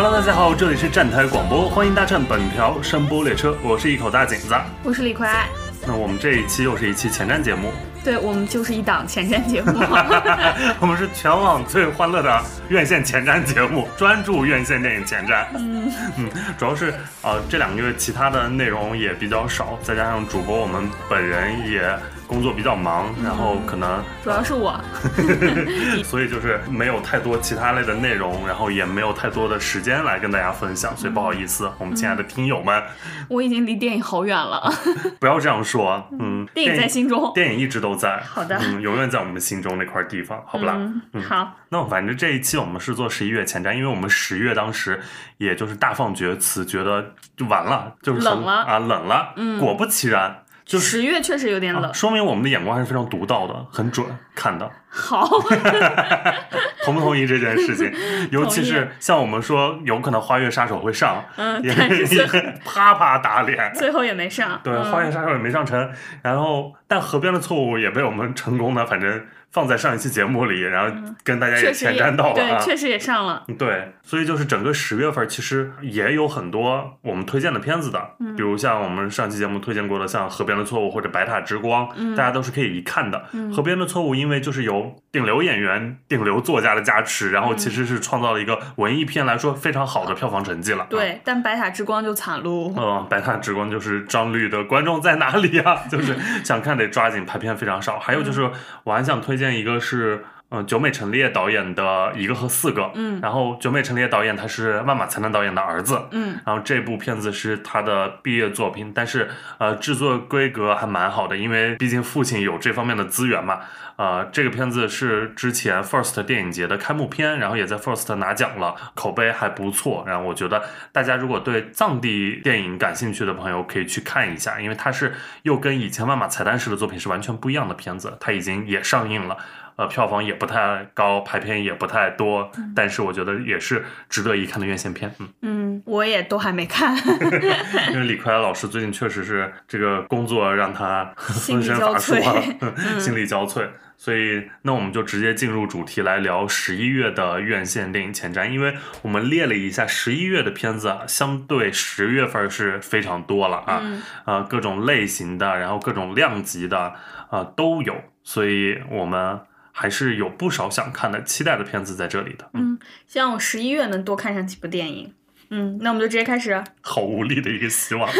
Hello，大家好，这里是站台广播，欢迎搭乘本条声波列车，我是一口大井子。我是李逵。那我们这一期又是一期前瞻节目，对我们就是一档前瞻节目。我们是全网最欢乐的院线前瞻节目，专注院线电影前瞻。嗯，嗯，主要是呃这两个月其他的内容也比较少，再加上主播我们本人也工作比较忙，然后可能主要是我。所以就是没有太多其他类的内容，然后也没有太多的时间来跟大家分享，所以不好意思，我们亲爱的听友们，我已经离电影好远了。不要这样说，嗯，电影在心中，电影一直都在，好的，嗯，永远在我们心中那块地方，好不啦？嗯，好。那反正这一期我们是做十一月前瞻，因为我们十月当时也就是大放厥词，觉得就完了，就是冷了。啊，冷了。嗯，果不其然，就十月确实有点冷，说明我们的眼光还是非常独到的，很准看的。好，同不同意这件事情？尤其是像我们说有可能《花月杀手》会上，嗯，也 啪啪打脸，最后也没上。对，《花月杀手》也没上成，然后但河边的错误也被我们成功的，反正。放在上一期节目里，然后跟大家也前瞻到了，对，确实也上了。对，所以就是整个十月份其实也有很多我们推荐的片子的，比如像我们上期节目推荐过的，像《河边的错误》或者《白塔之光》，大家都是可以一看的。《河边的错误》因为就是有顶流演员、顶流作家的加持，然后其实是创造了一个文艺片来说非常好的票房成绩了。对，但《白塔之光》就惨喽。嗯，《白塔之光》就是张律的观众在哪里啊？就是想看得抓紧拍片非常少。还有就是我还想推荐一个是。嗯，九美陈列导演的一个和四个，嗯，然后九美陈列导演他是万马才能导演的儿子，嗯，然后这部片子是他的毕业作品，但是呃制作规格还蛮好的，因为毕竟父亲有这方面的资源嘛，呃，这个片子是之前 First 电影节的开幕片，然后也在 First 拿奖了，口碑还不错，然后我觉得大家如果对藏地电影感兴趣的朋友可以去看一下，因为它是又跟以前万马彩蛋式的作品是完全不一样的片子，它已经也上映了。呃，票房也不太高，排片也不太多，但是我觉得也是值得一看的院线片。嗯。嗯，我也都还没看，因为李逵老师最近确实是这个工作让他分身乏术，心力交瘁，所以那我们就直接进入主题来聊十一月的院线电影前瞻，因为我们列了一下十一月的片子，相对十月份是非常多了啊，啊，各种类型的，然后各种量级的啊都有，所以我们。还是有不少想看的、期待的片子在这里的。嗯，希望我十一月能多看上几部电影。嗯，那我们就直接开始。好无力的一个希望。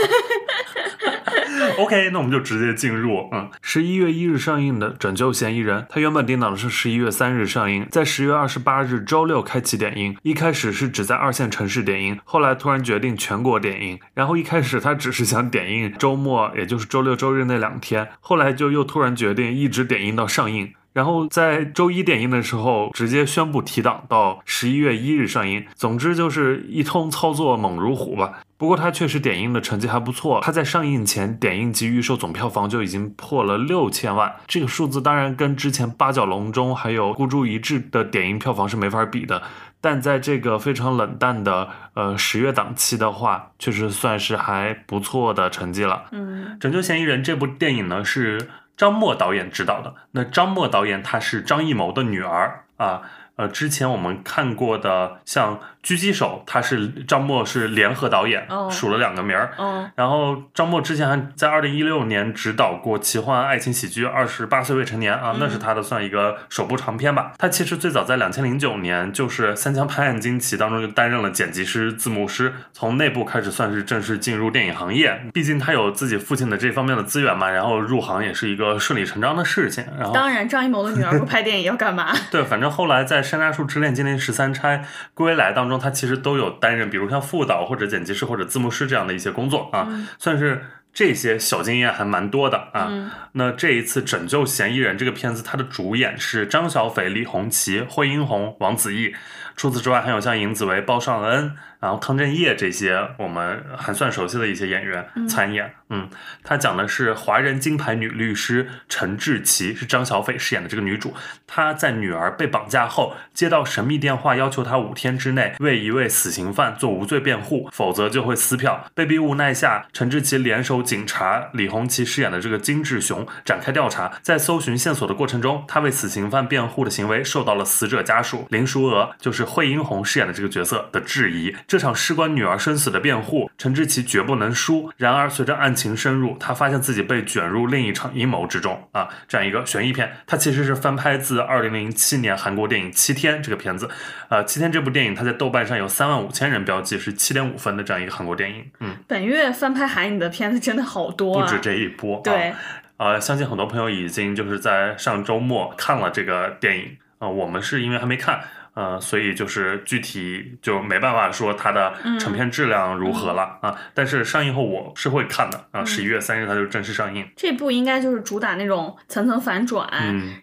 OK，那我们就直接进入。嗯，十一月一日上映的《拯救嫌疑人》，它原本定档的是十一月三日上映，在十月二十八日周六开启点映。一开始是只在二线城市点映，后来突然决定全国点映。然后一开始他只是想点映周末，也就是周六周日那两天，后来就又突然决定一直点映到上映。然后在周一点映的时候，直接宣布提档到十一月一日上映。总之就是一通操作猛如虎吧。不过它确实点映的成绩还不错，它在上映前点映及预售总票房就已经破了六千万。这个数字当然跟之前八角笼中还有孤注一掷的点映票房是没法比的，但在这个非常冷淡的呃十月档期的话，确实算是还不错的成绩了。嗯，拯救嫌疑人这部电影呢是。张默导演执导的，那张默导演她是张艺谋的女儿啊，呃，之前我们看过的像。狙击手，他是张默是联合导演，数了两个名儿。然后张默之前还在二零一六年指导过奇幻爱情喜剧《二十八岁未成年》啊，那是他的算一个首部长片吧。他其实最早在两千零九年就是《三枪拍案惊奇》当中就担任了剪辑师、字幕师，从内部开始算是正式进入电影行业。毕竟他有自己父亲的这方面的资源嘛，然后入行也是一个顺理成章的事情。然后当然，张艺谋的女儿不拍电影要干嘛？对，反正后来在《山楂树之恋》《金陵十三钗》《归来》当中。他其实都有担任，比如像副导或者剪辑师或者字幕师这样的一些工作啊，算是这些小经验还蛮多的啊。那这一次《拯救嫌疑人》这个片子，它的主演是张小斐、李红旗、惠英红、王子异，除此之外还有像尹子维、包尚恩。然后汤镇业这些我们还算熟悉的一些演员参演，嗯，他讲的是华人金牌女律师陈志奇，是张小斐饰演的这个女主。她在女儿被绑架后，接到神秘电话，要求她五天之内为一位死刑犯做无罪辩护，否则就会撕票。被逼无奈下，陈志奇联手警察李红旗饰演的这个金志雄展开调查。在搜寻线索的过程中，他为死刑犯辩护的行为受到了死者家属林淑娥，就是惠英红饰演的这个角色的质疑。这场事关女儿生死的辩护，陈志奇绝不能输。然而，随着案情深入，他发现自己被卷入另一场阴谋之中啊！这样一个悬疑片，它其实是翻拍自二零零七年韩国电影《七天》这个片子。呃，《七天》这部电影，它在豆瓣上有三万五千人标记，是七点五分的这样一个韩国电影。嗯，本月翻拍韩影的片子真的好多，不止这一波。对，呃，相信很多朋友已经就是在上周末看了这个电影啊，我们是因为还没看。呃，所以就是具体就没办法说它的成片质量如何了啊。但是上映后我是会看的啊。十一月三日它就正式上映。这部应该就是主打那种层层反转，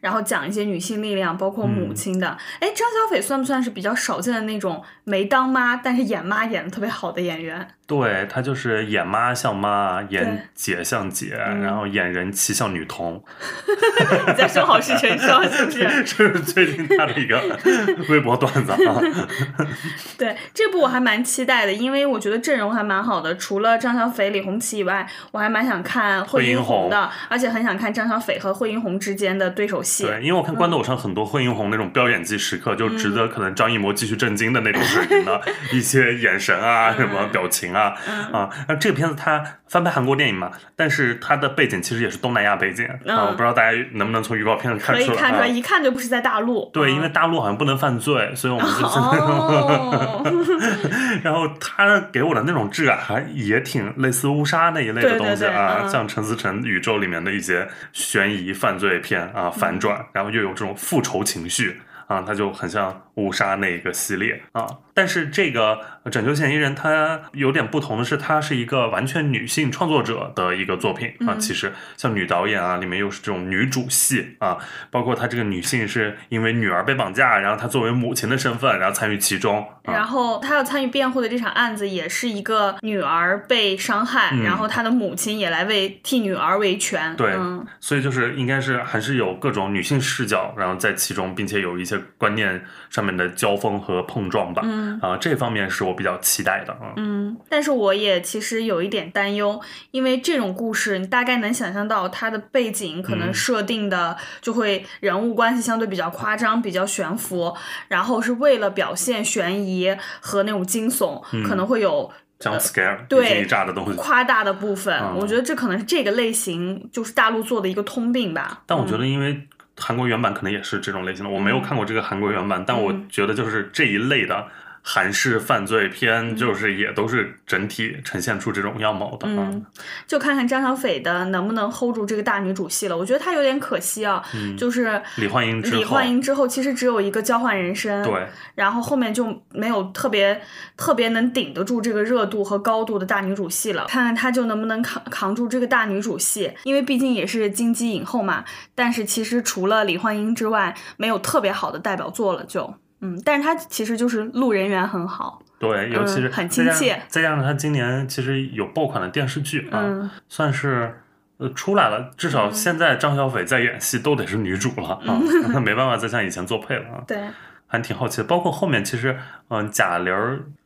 然后讲一些女性力量，包括母亲的。哎，张小斐算不算是比较少见的那种没当妈，但是演妈演的特别好的演员？对他就是演妈像妈，演姐像姐，然后演人妻像女童。你在说好事成双是不是？这是最近他的一个 微博段子啊。对这部我还蛮期待的，因为我觉得阵容还蛮好的。除了张小斐、李红旗以外，我还蛮想看惠英红的，而且很想看张小斐和惠英红之间的对手戏。对，因为我看官斗上很多惠英红那种飙演技时刻，就值得可能张艺谋继续震惊的那种水平的一些眼神啊，什么表情。啊啊！那这个片子它翻拍韩国电影嘛，但是它的背景其实也是东南亚背景啊。我不知道大家能不能从预告片上看出来，可以看出来，一看就不是在大陆。对，因为大陆好像不能犯罪，所以我们就。然后他给我的那种质感还也挺类似乌纱那一类的东西啊，像陈思诚宇宙里面的一些悬疑犯罪片啊，反转，然后又有这种复仇情绪啊，它就很像乌纱那个系列啊。但是这个拯救嫌疑人，他有点不同的是，他是一个完全女性创作者的一个作品啊。其实像女导演啊，里面又是这种女主戏啊，包括她这个女性是因为女儿被绑架，然后她作为母亲的身份，然后参与其中。然后她要参与辩护的这场案子，也是一个女儿被伤害，然后她的母亲也来为替女儿维权。对，所以就是应该是还是有各种女性视角，然后在其中，并且有一些观念上面的交锋和碰撞吧。嗯啊，这方面是我比较期待的啊。嗯，但是我也其实有一点担忧，因为这种故事，你大概能想象到它的背景可能设定的就会人物关系相对比较夸张、比较悬浮，然后是为了表现悬疑和那种惊悚，可能会有 jump scare 对炸的东西，夸大的部分。我觉得这可能是这个类型就是大陆做的一个通病吧。但我觉得因为。韩国原版可能也是这种类型的，我没有看过这个韩国原版，但我觉得就是这一类的。韩式犯罪片就是也都是整体呈现出这种样貌的啊，就看看张小斐的能不能 hold 住这个大女主戏了。我觉得她有点可惜啊，就是李焕英之后，李焕英之后其实只有一个交换人生，对，然后后面就没有特别特别能顶得住这个热度和高度的大女主戏了。看看她就能不能扛扛住这个大女主戏，因为毕竟也是金鸡影后嘛。但是其实除了李焕英之外，没有特别好的代表作了就。嗯，但是他其实就是路人缘很好，对，尤其是很亲切。再加上他今年其实有爆款的电视剧啊，算是呃出来了。至少现在张小斐在演戏都得是女主了啊，那没办法再像以前做配了啊。对，还挺好奇的。包括后面其实，嗯，贾玲。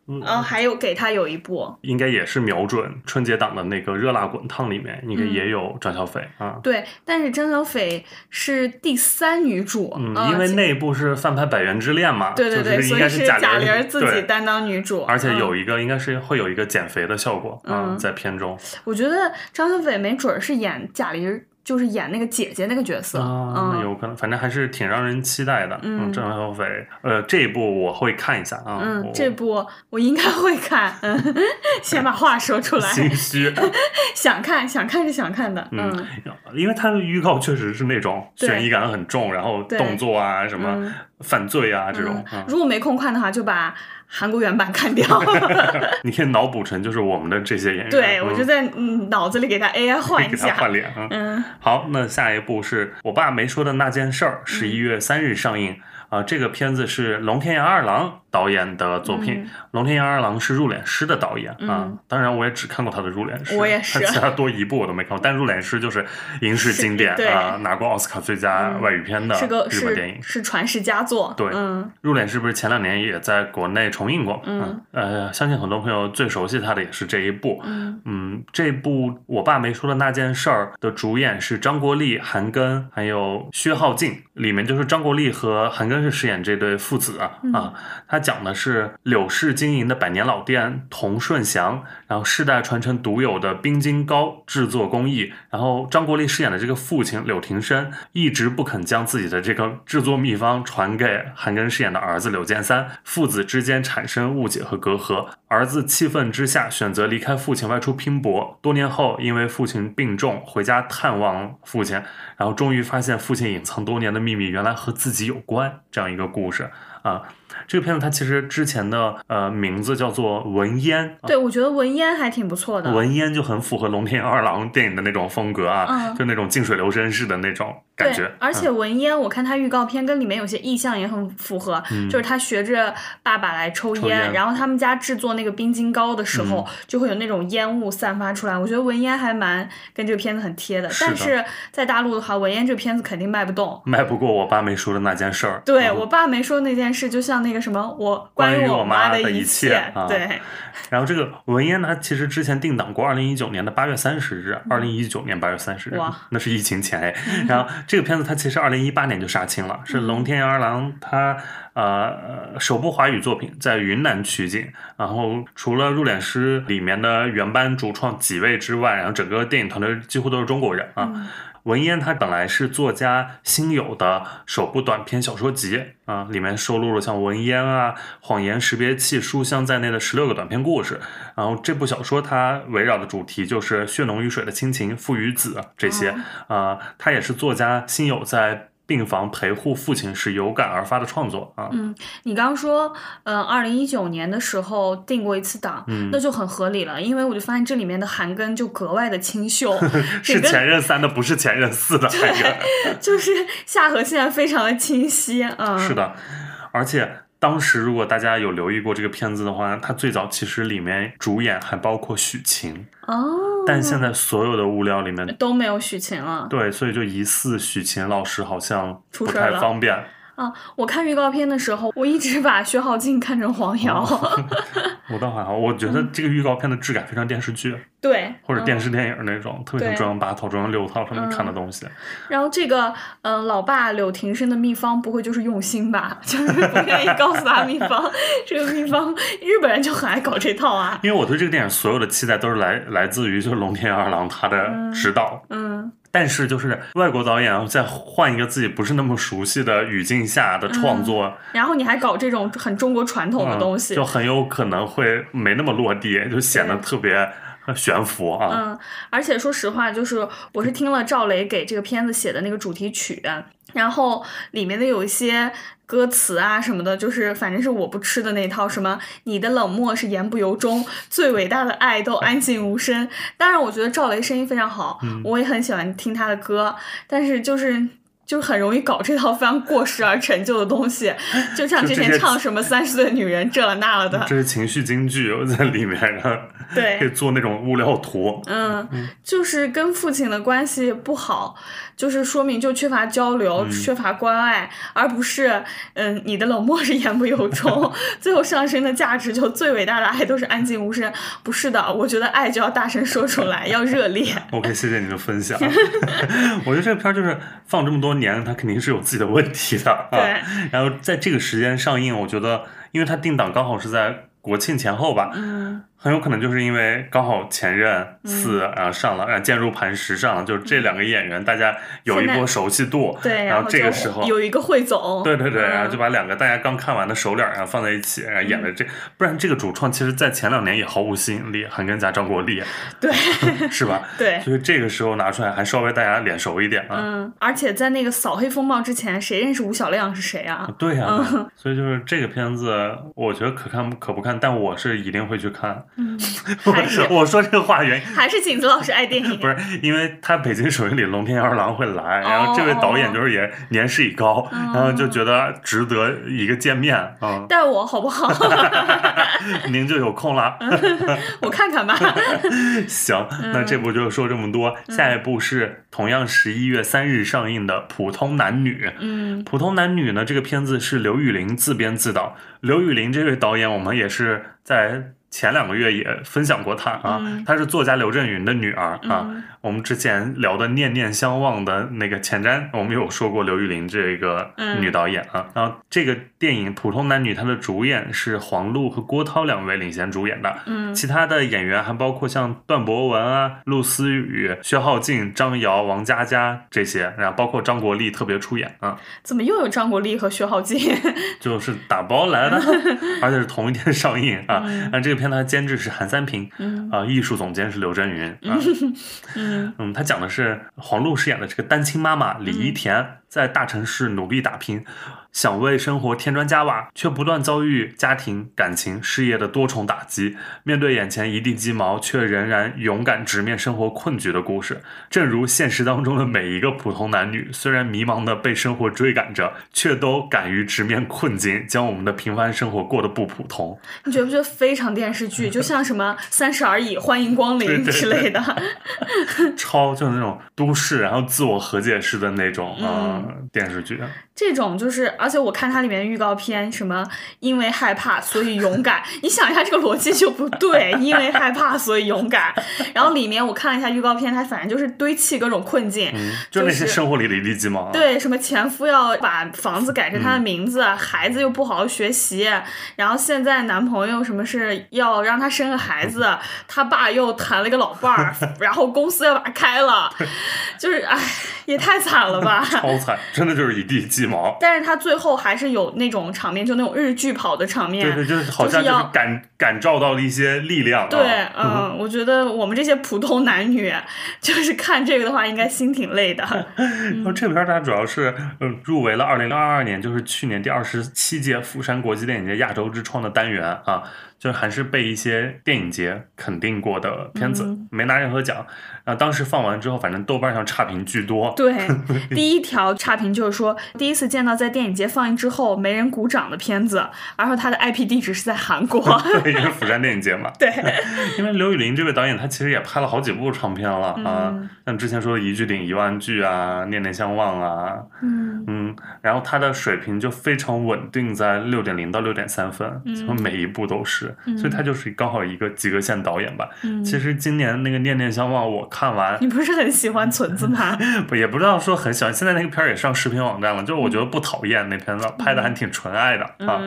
嗯，还有给他有一部，应该也是瞄准春节档的那个《热辣滚烫》里面，应该也有张小斐啊。对，但是张小斐是第三女主，嗯，因为那一部是翻拍《百元之恋》嘛，对对对，应该是贾玲自己担当女主，而且有一个应该是会有一个减肥的效果嗯，在片中。我觉得张小斐没准是演贾玲。就是演那个姐姐那个角色，那有可能，反正还是挺让人期待的。嗯，张小斐，呃，这一部我会看一下啊。嗯，这部我应该会看。嗯，先把话说出来。心虚。想看，想看是想看的。嗯，因为它的预告确实是那种悬疑感很重，然后动作啊，什么犯罪啊这种。如果没空看的话，就把。韩国原版看掉，你可以脑补成就是我们的这些演员。对，我就在脑子里给他 AI 换一下，换脸啊。嗯，好，那下一部是我爸没说的那件事儿，十一月三日上映。啊，这个片子是龙天阳二郎导演的作品。龙天阳二郎是《入殓师》的导演啊，当然我也只看过他的《入殓师》，我也是，他 其他多一部我都没看过。但《入殓师》就是影视经典啊，拿过奥斯卡最佳外语片的日本电影，是传世佳作。对，《入殓师》不是前两年也在国内重映过？嗯，呃，相信很多朋友最熟悉他的也是这一部。嗯，嗯，这部我爸没说的那件事儿的主演是张国立、韩庚还有薛浩静，里面就是张国立和韩庚。是饰演这对父子啊啊，他讲的是柳氏经营的百年老店同顺祥，然后世代传承独有的冰晶糕制作工艺。然后张国立饰演的这个父亲柳庭生一直不肯将自己的这个制作秘方传给韩庚饰演的儿子柳建三，父子之间产生误解和隔阂。儿子气愤之下选择离开父亲外出拼搏。多年后，因为父亲病重，回家探望父亲，然后终于发现父亲隐藏多年的秘密原来和自己有关，这样一个故事啊。这个片子它其实之前的呃名字叫做《文烟》，对我觉得文烟还挺不错的。文烟就很符合龙田二郎电影的那种风格啊，嗯就那种静水流深式的那种感觉。，而且嗯文烟，我看他预告片跟里面有些意象也很符合，就是他学着爸爸来抽烟，然后他们家制作那个冰晶糕的时候，就会有那种烟雾散发出来。我觉得文烟还蛮跟这个片子很贴的，是的但是在大陆的话，文烟这个片子肯定卖不动。卖不过我爸没说的那件事儿。对、嗯我爸没说那件事，就像那个什么，我关于于我妈的的一切啊对，然后这个文烟呢，其实之前定档过二零一九年的八月三十日，二零一九年八月三十日哇，那是疫情前哎。然后这个片子它其实二零一八年就杀青了，是龙天二郎他呃首部华语作品，在云南取景。然后除了入殓师里面的原班主创几位之外，然后整个电影团队几乎都是中国人啊。文烟它本来是作家辛友的首部短篇小说集啊，里面收录了像文烟啊、谎言识别器、书香在内的十六个短篇故事。然后这部小说它围绕的主题就是血浓于水的亲情、父与子这些啊。他也是作家辛友在病房陪护父亲是有感而发的创作啊。嗯，你刚刚说，呃、二零一九年的时候定过一次档，嗯那就很合理了，因为我就发现这里面的韩庚就格外的清秀，是前任三的，不是前任四的韩庚。就是下颌线非常的清晰，嗯，是的，而且当时如果大家有留意过这个片子的话，它最早其实里面主演还包括许晴，哦，但现在所有的物料里面，都没有许晴了。对，所以就疑似许晴老师好像不太方便。啊，我看预告片的时候，我一直把薛浩静看成黄瑶，哦我倒还好，我觉得这个预告片的质感非常电视剧对，或者电嗯视电影那种，特别像中央八套、中央六套上面看的东西。然后这个，嗯、老爸柳庭生的秘方不会就是用心吧？就是不愿意告诉他秘方，这个秘方日本人就很爱搞这套啊。因为我对这个电影所有的期待都是来来自于就是龙天二郎他的指导，嗯，但是就是外国导演在换一个自己不是那么熟悉的语境下的创作，然后你还搞这种很中国传统的嗯东西，就很有可能会没那么落地，就显得特别悬浮啊。嗯，而且说实话，就是我是听了赵雷给这个片子写的那个主题曲，然后里面的有一些歌词啊什么的，就是反正是我不吃的那套，什么你的冷漠是言不由衷，最伟大的爱都安静无声。当然，我觉得赵雷声音非常好，嗯我也很喜欢听他的歌，但是就是。就是很容易搞这套非常过时而陈旧的东西，就像之前唱什么 三十岁的女人这了那了的，这是情绪京剧在里面，然后对。可以做那种物料图。嗯，就是跟父亲的关系不好，就是说明就缺乏交流，嗯缺乏关爱，而不是嗯你的冷漠是言不由衷，最后上升的价值就最伟大的爱都是安静无声。不是的，我觉得爱就要大声说出来，要热烈。OK，谢谢你的分享。我觉得这个片儿就是放这么多年，它肯定是有自己的问题的啊。对，然后在这个时间上映，我觉得，因为它定档刚好是在国庆前后吧，嗯很有可能就是因为刚好前任四然后上了，然后渐入磐石上了，就是这两个演员大家有一波熟悉度，对，然后这个时候有一个汇总，对对对，嗯然后就把两个大家刚看完的熟脸儿然后放在一起，然后演了这，不然这个主创其实在前两年也毫无吸引力，很跟咱张国立，对 是吧？对。所以这个时候拿出来还稍微大家脸熟一点啊。嗯，而且在那个扫黑风暴之前，谁认识吴小亮是谁啊？对呀、嗯所以就是这个片子，我觉得可看可不看，但我是一定会去看。嗯，还是我说这个话原因还是景子老师爱电影，不是因为他北京首映礼龙天二郎会来，然后这位导演就是也年事已高，然后就觉得值得一个见面啊，带我好不好？您就有空了。我看看吧。行，那这部就说这么多，下一部是同样十一月三日上映的《普通男女》。嗯普通男女呢，这个片子是刘宇玲自编自导。刘宇玲这位导演，我们也是在前两个月也分享过她啊，嗯她是作家刘震云的女儿啊。嗯我们之前聊的《念念相忘》的那个前瞻，我们有说过刘玉玲这个嗯女导演啊。然后这个电影《普通男女》，它的主演是黄璐和郭涛两位领衔主演的。嗯其他的演员还包括像段博文啊、陆思雨、薛浩静、张瑶、王佳佳这些，然后包括张国立特别出演啊，怎么又有张国立和薛浩静？就是打包来的，而且是同一天上映啊。那、这个片它监制是韩三平，嗯啊，艺术总监是刘震云啊。嗯。嗯，他讲的是黄璐饰演的这个单亲妈妈李依田，在大城市努力打拼，想为生活添砖加瓦，却不断遭遇家庭、感情、事业的多重打击。面对眼前一地鸡毛，却仍然勇敢直面生活困局的故事。正如现实当中的每一个普通男女，虽然迷茫的被生活追赶着，却都敢于直面困境，将我们的平凡生活过得不普通。你觉不觉得非常电视剧？就像什么《三十而已》《欢迎光临之类的。超就是那种都市，然后自我和解式的那种啊、嗯电视剧。这种就是，而且我看它里面的预告片，什么因为害怕所以勇敢，你想一下这个逻辑就不对，因为害怕所以勇敢。然后里面我看了一下预告片，它反正就是堆砌各种困境，嗯，就那些生活里的一地鸡毛啊。对，什么前夫要把房子改成他的名字，孩子又不好好学习，然后现在男朋友什么是要让他生个孩子，他爸又谈了一个老伴儿，然后公司要把他开了，就是哎，也太惨了吧。超惨，真的就是一地鸡毛。但是他最后还是有那种场面，就那种日剧跑的场面。对对，就是好像就是感感召到了一些力量、啊。对，嗯，我觉得我们这些普通男女，就是看这个的话，应该心挺累的。然后这片儿它主要是嗯入围了二零二二年，就是去年第二十七届釜山国际电影节亚洲之窗的单元啊，就是还是被一些电影节肯定过的片子，嗯没拿任何奖。然后当时放完之后，反正豆瓣上差评巨多。对，第一条差评就是说，第一次见到在电影节放映之后没人鼓掌的片子，然后它的 IP 地址是在韩国。因为釜山电影节嘛，对，因为刘宇霖这位导演，他其实也拍了好几部长片了啊，嗯像之前说的《一句顶一万句》啊，《念念相忘》啊，嗯嗯，然后他的水平就非常稳定在六点零到六点三分，嗯就每一部都是，所以他就是刚好一个及格线导演吧。嗯，其实今年那个《念念相忘》，我看完你不是很喜欢存子吗？不也不知道说很喜欢，现在那个片儿也上视频网站了，就是我觉得不讨厌那片子，拍的还挺纯爱的啊。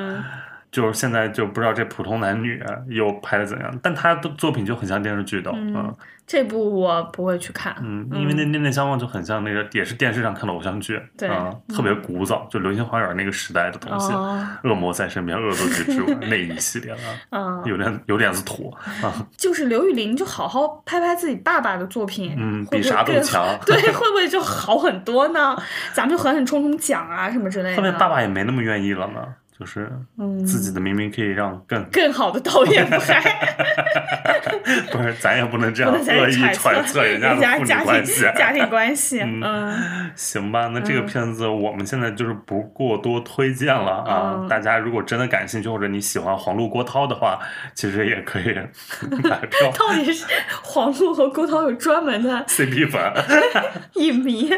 嗯就是现在就不知道这普通男女又拍的怎样，但他的作品就很像电视剧的，嗯嗯这部我不会去看。嗯，因为那《念念相忘》就很像那个也是电视上看的偶像剧，对啊，特别古早，就《流星花园》那个时代的东西，哦，恶魔在身边，恶作剧之吻 那一系列的，嗯，有点有点子土啊，就是刘宇霖就好好拍拍自己爸爸的作品，嗯，会比啥都强。对，会不会就好很多呢？咱们就狠狠冲冲奖啊什么之类的。后面爸爸也没那么愿意了呢，就是嗯自己的明明可以让更更好的导演拍，不是，咱也不能这样恶意揣揣测人家的父女家关系庭。家庭关系。嗯嗯行吧，那这个嗯片子我们现在就是不过多推荐了啊。嗯大家如果真的感兴趣，或者你喜欢黄璐、郭涛的话，其实也可以 买票到底是黄璐和郭涛有专门的 CP 粉。影迷？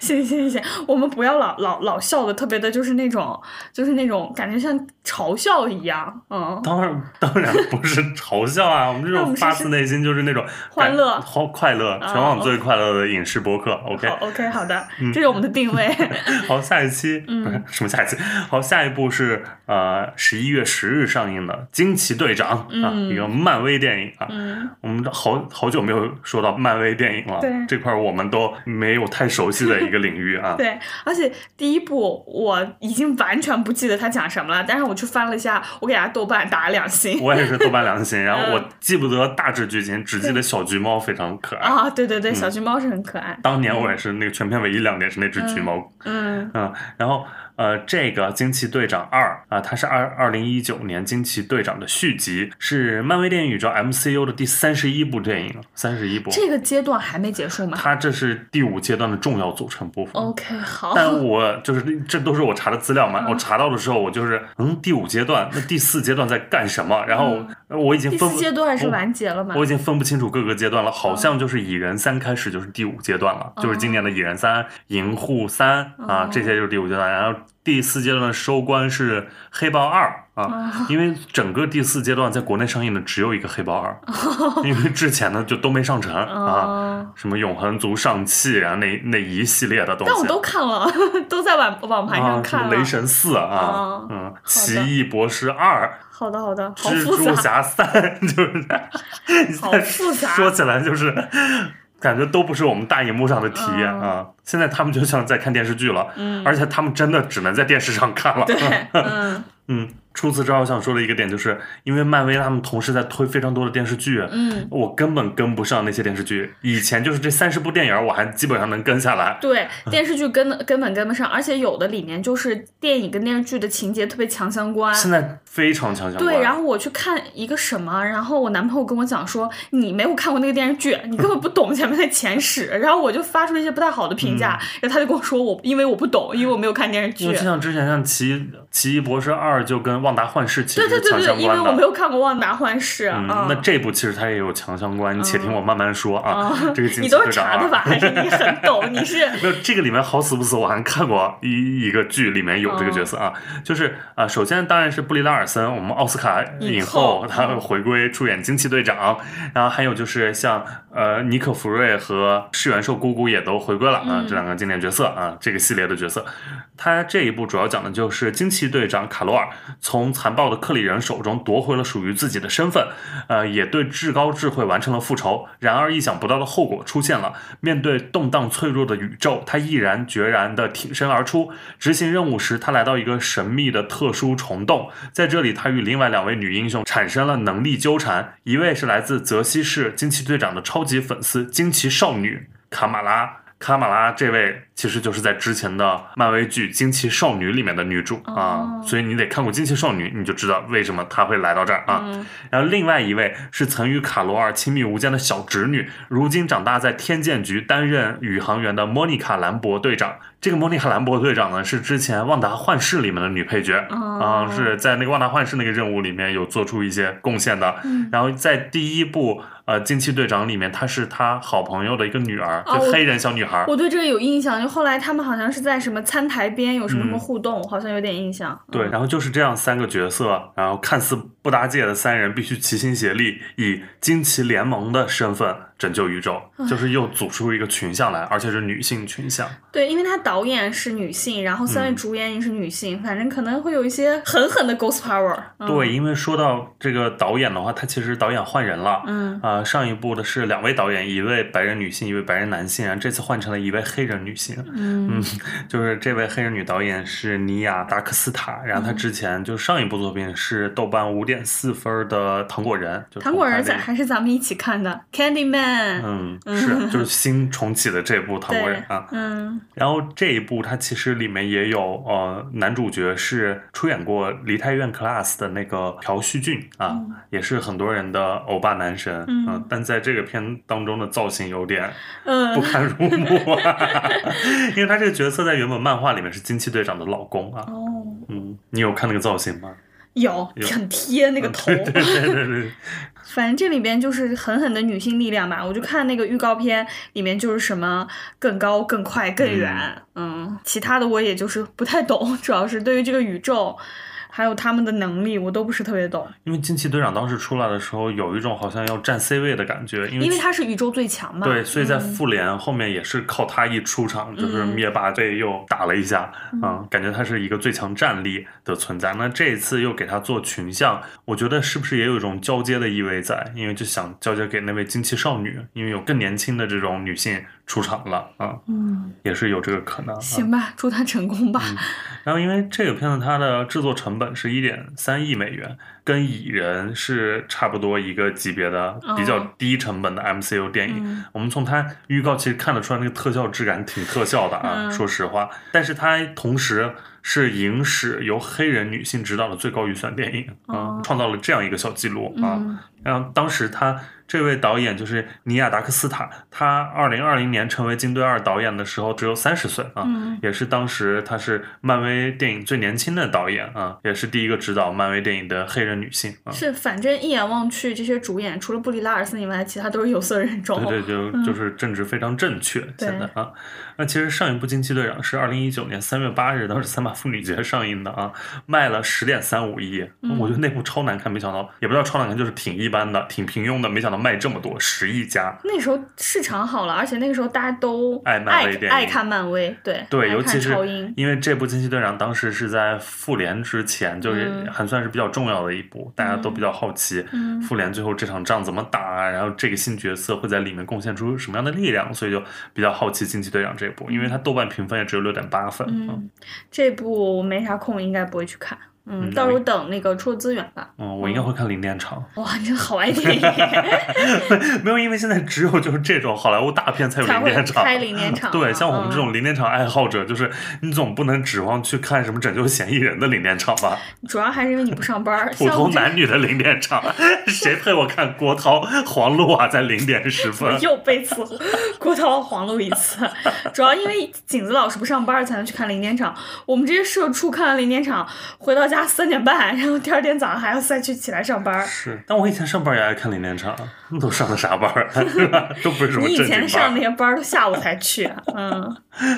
行行行，我们不要老老老笑的特别的，就是那种就是那种感觉像嘲笑一样，嗯。当然，当然不是嘲笑啊，我们这种发自内心就是那种 欢乐好快乐，啊全网最快乐的影视播客。OK，好，OK，好的，嗯这是我们的定位。好，下一期、嗯不是什么下一期，好，下一步是呃十一月十日上映的《惊奇队长》啊，嗯一个漫威电影啊。嗯，我们好好久没有说到漫威电影了，对这块儿我们都没有太熟悉的一个领域啊。对，而且第一部我已经完全不记得他讲什么了，但是我去翻了一下，我给他豆瓣打了两星。我也是豆瓣两星，然后 嗯我记不得大致剧情，只记得小橘猫非常可爱。啊，对对对，小橘猫是很可爱。当年我也是那个全片唯一亮点是那只橘猫，嗯嗯，然后呃，这个《惊奇队长二》啊，它是二二零一九年《惊奇队长》的续集，是漫威电影宇宙 MCU 的第三十一部电影，三十一部。这个阶段还没结束吗它这是第五阶段的重要组成部分。？OK，好。但我就是这都是我查的资料嘛，嗯我查到的时候，我就是嗯，第五阶段，那第四阶段在干什么？然后我已经嗯第四分阶段是完结了吗？我已经分不清楚各个阶段了，好像就是蚁人三开始就是第五阶段了，就是今年的蚁人三、银护三啊哦，这些就是第五阶段。然后第四阶段的收官是《黑豹二》啊，因为整个第四阶段在国内上映的只有一个《黑豹二》，因为之前呢就都没上成啊，什么永恒族上汽啊那那一系列的东西，但我都看了，都在网网盘上看了，《雷神四》啊，嗯，《奇异博士二》，好的好的，蜘蛛侠三 就是，好复杂，说起来就是。感觉都不是我们大荧幕上的体验啊！现在他们就像在看电视剧了，而且他们真的只能在电视上看了。对，嗯嗯。除此之外，我想说的一个点，就是因为漫威他们同时在推非常多的电视剧，嗯，我根本跟不上那些电视剧。以前就是这三十部电影，我还基本上能跟下来。对，电视剧根根本跟不上，而且有的里面就是电影跟电视剧的情节特别强相关。现在非常强相关。对，然后我去看一个什么，然后我男朋友跟我讲说，你没有看过那个电视剧，你根本不懂前面的前史。然后我就发出了一些不太好的评价，然后他就跟我说，我因为我不懂，因为我没有看电视剧。就像之前像奇奇异博士二就跟旺达幻视其实。对对对对，因为我没有看过《旺达幻视》啊。那这部其实它也有强相关，你且听我慢慢说啊。这个你都是查的吧？还是你很懂？你是 没有这个里面好死不死，我还看过一一个剧，里面有这个角色啊。就是啊，首先当然是布里拉尔森，我们奥斯卡影后，她回归出演惊奇队长。然后还有就是像呃尼克弗瑞和施元寿姑姑也都回归了啊，这两个经典角色啊，这个系列的角色。他这一部主要讲的就是惊奇队长卡罗尔从从残暴的克里人手中夺回了属于自己的身份，呃，也对至高智慧完成了复仇。然而，意想不到的后果出现了。面对动荡脆弱的宇宙，他毅然决然地挺身而出。执行任务时，他来到一个神秘的特殊虫洞，在这里，他与另外两位女英雄产生了能力纠缠。一位是来自泽西市惊奇队长的超级粉丝惊奇少女卡马拉。卡马拉这位其实就是在之前的漫威剧《惊奇少女》里面的女主啊，所以你得看过《惊奇少女》，你就知道为什么她会来到这儿啊。然后另外一位是曾与卡罗尔亲密无间的小侄女，如今长大在天剑局担任宇航员的莫妮卡·兰博队长。这个莫妮卡·兰博队长呢，是之前《旺达幻视》里面的女配角啊，是在那个《旺达幻视》那个任务里面有做出一些贡献的。然后在第一部。呃，惊奇队长里面，她是她好朋友的一个女儿，就黑人小女孩。我对这个有印象，就后来他们好像是在什么餐台边有什么什么互动，好像有点印象。对，然后就是这样三个角色，然后看似不搭界的三人，必须齐心协力，以惊奇联盟的身份。拯救宇宙，就是又组出一个群像来，而且是女性群像。对，因为他导演是女性，然后三位主演也是女性，反正可能会有一些狠狠的 ghost power。对，因为说到这个导演的话，他其实导演换人了。嗯。啊，上一部的是两位导演，一位白人女性，一位白人男性，然后这次换成了一位黑人女性。嗯。就是这位黑人女导演是尼亚达克斯塔，然后她之前就上一部作品是豆瓣五点四分的《糖果人》。糖果人咱还是咱们一起看的《Candy Man》。嗯，是，就是新重启的这部《糖果人》啊，嗯，然后这一部它其实里面也有，呃，男主角是出演过《梨泰院 Class》的那个朴叙俊啊，也是很多人的欧巴男神，嗯，但在这个片当中的造型有点不堪入目，啊，因为他这个角色在原本漫画里面是惊奇队长的老公啊，哦，嗯，你有看那个造型吗？有，很贴那个头。对对对对。反正这里边就是狠狠的女性力量吧，我就看那个预告片里面就是什么更高、更快、更远，嗯，其他的我也就是不太懂，主要是对于这个宇宙。还有他们的能力，我都不是特别懂。因为惊奇队长当时出来的时候，有一种好像要占 C 位的感觉，因为因为他是宇宙最强嘛。对，所以在复联后面也是靠他一出场，就是灭霸被又打了一下，嗯，感觉他是一个最强战力的存在。那这一次又给他做群像，我觉得是不是也有一种交接的意味在？因为就想交接给那位惊奇少女，因为有更年轻的这种女性。出场了啊，嗯，也是有这个可能。行吧，祝他成功吧。然后，因为这个片子它的制作成本是一点三亿美元，跟蚁人是差不多一个级别的比较低成本的 MCU 电影。我们从它预告其实看得出来，那个特效质感挺特效的啊，说实话。但是它同时是影史由黑人女性执导的最高预算电影啊，创造了这样一个小记录啊。然后当时他。这位导演就是尼亚达克斯塔，他二零二零年成为《金队二》导演的时候只有三十岁啊，也是当时他是漫威电影最年轻的导演啊，也是第一个执导漫威电影的黑人人女性啊。是，反正一眼望去，这些主演除了布里拉尔森以外，其他都是有色人种。对对，就就是政治非常正确。现在啊，那其实上一部《惊奇队长》是二零一九年三月八日，当时三八妇女节上映的啊，卖了十点三五亿。我觉得那部超难看，没想到也不知道超难看，就是挺一般的，挺平庸的，没想到卖这么多，十亿加。那时候市场好了，而且那个时候大家都爱漫威电影，爱看漫威，对对，尤其是因为这部《惊奇队长》当时是在复联之前，就是嗯还算是比较重要的一部，大家都比较好奇嗯复联最后这场仗怎么打啊，然后这个新角色会在里面贡献出什么样的力量，所以就比较好奇《惊奇队长》这部，因为它豆瓣评分也只有六点八分。嗯，这部没啥空，应该不会去看。嗯，嗯到时候等那个出了资源吧。嗯，我应该会看零点场，哇，你真好爱电影，没有，因为现在只有就是这种好莱坞大片才有零点场。开零点场。对，像我们这嗯种零点场爱好者，就是你总不能指望去看什么拯救嫌疑人的零点场吧？主要还是因为你不上班儿。普通男女的零点场，谁陪我看郭涛、黄璐啊？在零点十分，又被次郭涛黄璐一次，主要因为景子老师不上班才能去看零点场。我们这些社畜看完零点场，回到家三点半，然后第二天早上还要再去起来上班。是，但我以前上班也爱看零点场，那都上的啥班儿，是吧？都不是什么你以前上那些班都下午才去，嗯，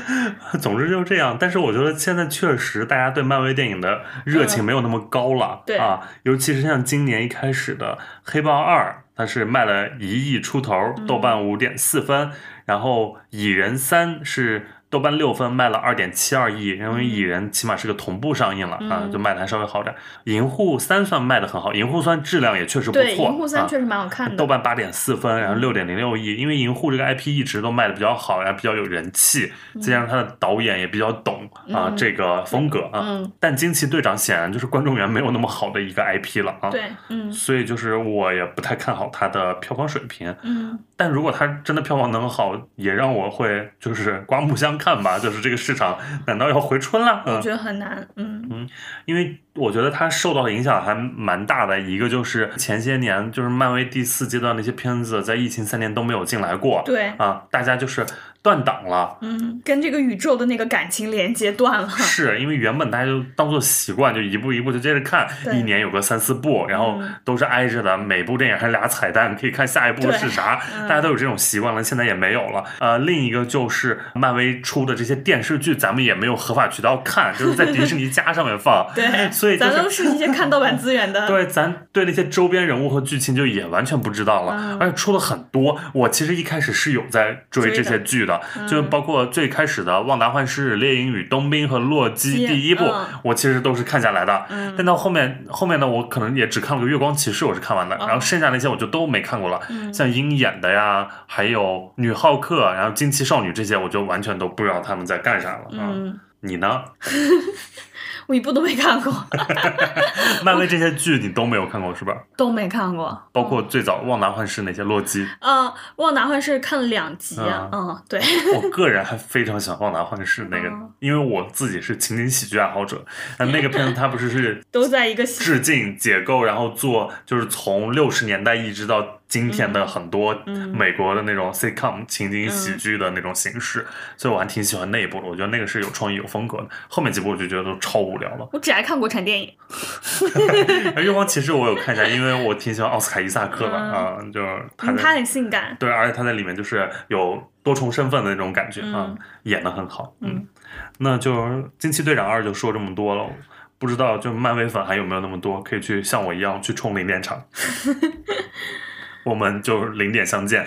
总之就是这样。但是我觉得现在确实大家对漫威电影的热情没有那么高了，对啊，尤其是像今年一开始的《黑豹二》，它是卖了一亿出头，豆瓣五点四分，然后《蚁人三》是。豆瓣六分卖了二点七二亿，因为蚁人起码是个同步上映了、啊，嗯就卖的还稍微好点。银护三算卖的很好，银护三质量也确实不对，《错。银护三啊》确实蛮好看的。豆瓣八点四分，然后六点零六亿，因为银护这个 IP 一直都卖的比较好，然后比较有人气，再加上他的导演也比较懂啊、嗯这个风格啊。嗯，但惊奇队长显然就是观众缘没有那么好的一个 IP 了啊。对，嗯所以就是我也不太看好它的票房水平，嗯，但如果它真的票房能好，也让我会就是刮目相看吧。就是这个市场难道要回春了？嗯我觉得很难，嗯嗯因为我觉得它受到的影响还蛮大的。一个就是前些年，就是漫威第四阶段那些片子，在疫情三年都没有进来过，对，啊，大家就是断档了。嗯，跟这个宇宙的那个感情连接断了。是因为原本大家就当做习惯，就一步一步就接着看，一年有个三四部，然后嗯都是挨着的，每部电影还俩彩蛋，可以看下一部是啥，嗯大家都有这种习惯了，现在也没有了。呃，另一个就是漫威出的这些电视剧，咱们也没有合法渠道看，就是在迪士尼家上面放，对，所以就咱都是。是一些看盗版资源的。对，咱对那些周边人物和剧情就也完全不知道了，嗯而且出了很多。我其实一开始是有在追这些剧的，嗯就包括最开始的《旺达幻视》《猎鹰与冬兵》和《洛基》第一部，嗯我其实都是看下来的。嗯但到后面后面呢，我可能也只看了个《月光骑士》，我是看完的，哦然后剩下那些我就都没看过了，嗯像鹰眼的呀，还有女浩克，然后惊奇少女这些，我就完全都不知道他们在干啥了啊。嗯，你呢？我一部都没看过，漫威这些剧你都没有看过是吧？都没看过。包括最早《旺达幻视》那些洛基。呃，旺达幻视看了两集，嗯嗯，对，我个人还非常喜欢《旺达幻视》那个嗯，因为我自己是情景喜剧爱好者。那那个片子它不是是都在一个系致敬解构，然后做就是从六十年代一直到今天的很多嗯美国的那种 sitcom 情景喜剧的那种形式，所以我还挺喜欢那一部的。我觉得那个是有创意、有风格的。后面几部我就觉得都超无聊了。我只爱看国产电影。而 月光骑士我有看一下，因为我挺喜欢奥斯卡伊萨克的嗯啊，就是他嗯，他很性感。对，而且他在里面就是有多重身份的那种感觉啊嗯，演的很好。嗯，那就《惊奇队长二》就说这么多了。不知道就漫威粉还有没有那么多可以去像我一样去冲零点场，我们就零点相见。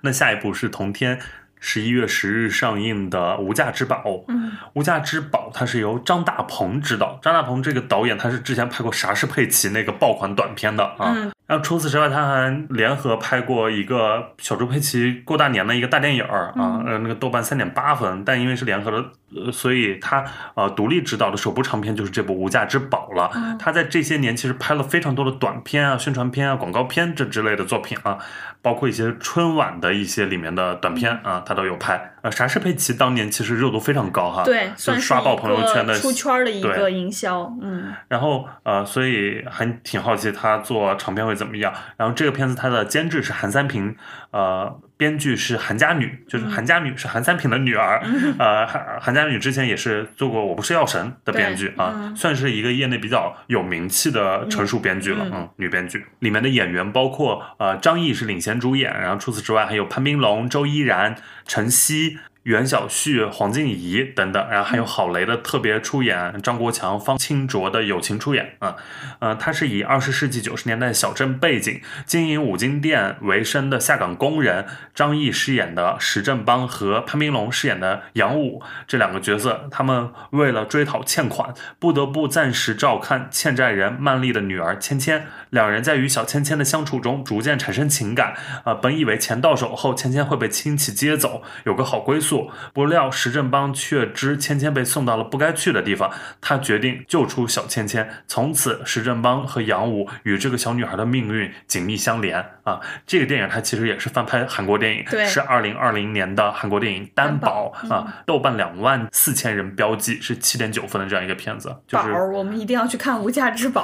那下一部是同天十一月十日上映的《无价之宝》。嗯无价之宝》它是由张大鹏执导，张大鹏这个导演他是之前拍过《啥是佩奇》那个爆款短片的啊。嗯然后除此之外，他还联合拍过一个小猪佩奇过大年的一个大电影儿啊，呃，那个豆瓣三点八分，但因为是联合的，呃，所以他呃独立执导的首部长片就是这部《无价之宝》了。嗯他在这些年其实拍了非常多的短片啊、宣传片啊、广告片这之类的作品啊，包括一些春晚的一些里面的短片嗯啊，他都有拍。呃，啥是佩奇当年其实热度非常高哈，对，就算是刷爆朋友圈的出圈的一对个营销。嗯然后呃，所以还挺好奇他做长片会怎么样。然后这个片子它的监制是韩三平，呃，编剧是韩家女，就是韩家女是韩三平的女儿。呃，韩韩家女之前也是做过《我不是药神》的编剧啊，算是一个业内比较有名气的成熟编剧了。嗯，女编剧里面的演员包括呃张译是领衔主演，然后除此之外还有潘斌龙、周依然、陈曦。袁小旭、黄静怡等等，然后还有郝蕾的特别出演，张国强、方清卓的友情出演啊，呃，他是以二十世纪九十年代小镇背景，经营五金店为生的下岗工人，张译饰演的石振邦和潘斌龙饰演的杨武这两个角色，他们为了追讨欠款，不得不暂时照看欠债人曼丽的女儿芊芊，两人在与小芊芊的相处中逐渐产生情感，啊，本以为钱到手后芊芊会被亲戚接走，有个好归宿。不料石振邦却知芊芊被送到了不该去的地方，他决定救出小芊芊。从此，石振邦和杨武与这个小女孩的命运紧密相连啊！这个电影它其实也是翻拍韩国电影，是二零二零年的韩国电影《担保》啊，豆瓣两万四千人标记，是七点九分的这样一个片子。宝，我们一定要去看《无价之宝》，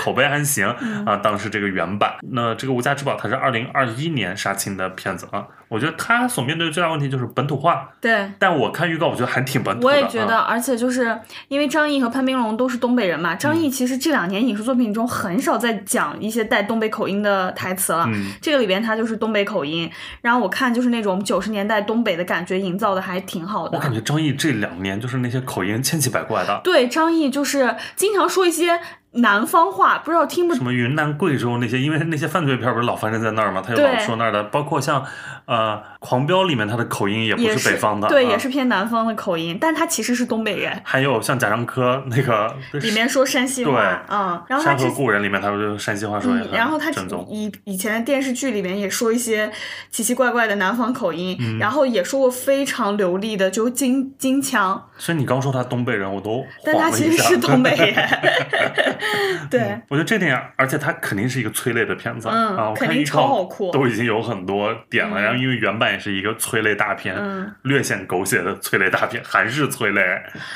口碑还行啊。当时这个原版，那这个《无价之宝》它是二零二一年杀青的片子啊。我觉得他所面对的最大问题就是本土化。对，但我看预告，我觉得还挺本土的。我也觉得，而且就是因为张译和潘斌龙都是东北人嘛，张译其实这两年影视作品中很少在讲一些带东北口音的台词了。嗯，这个里边他就是东北口音，然后我看就是那种九十年代东北的感觉营造的还挺好的。我感觉张译这两年就是那些口音千奇百怪的。对，张译就是经常说一些。南方话不知道听不什么云南贵州那些，因为那些犯罪片不是老发生在那儿吗？他就老说那儿的，包括像呃《狂飙》里面他的口音也不是北方的，对，也是偏南方的口音，但他其实是东北人。还有像贾樟柯那个里面说山西话，嗯，然后山河故人里面他不就山西话说的然后他以以前的电视剧里面也说一些奇奇怪怪的南方口音，然后也说过非常流利的就京京腔。所以你刚说他东北人，我都但他其实是东北人。对，我觉得这点，而且它肯定是一个催泪的片子嗯啊！肯定超好哭，都已经有很多点了。然后因为原版也是一个催泪大片，略显狗血的催泪大片，还是催泪。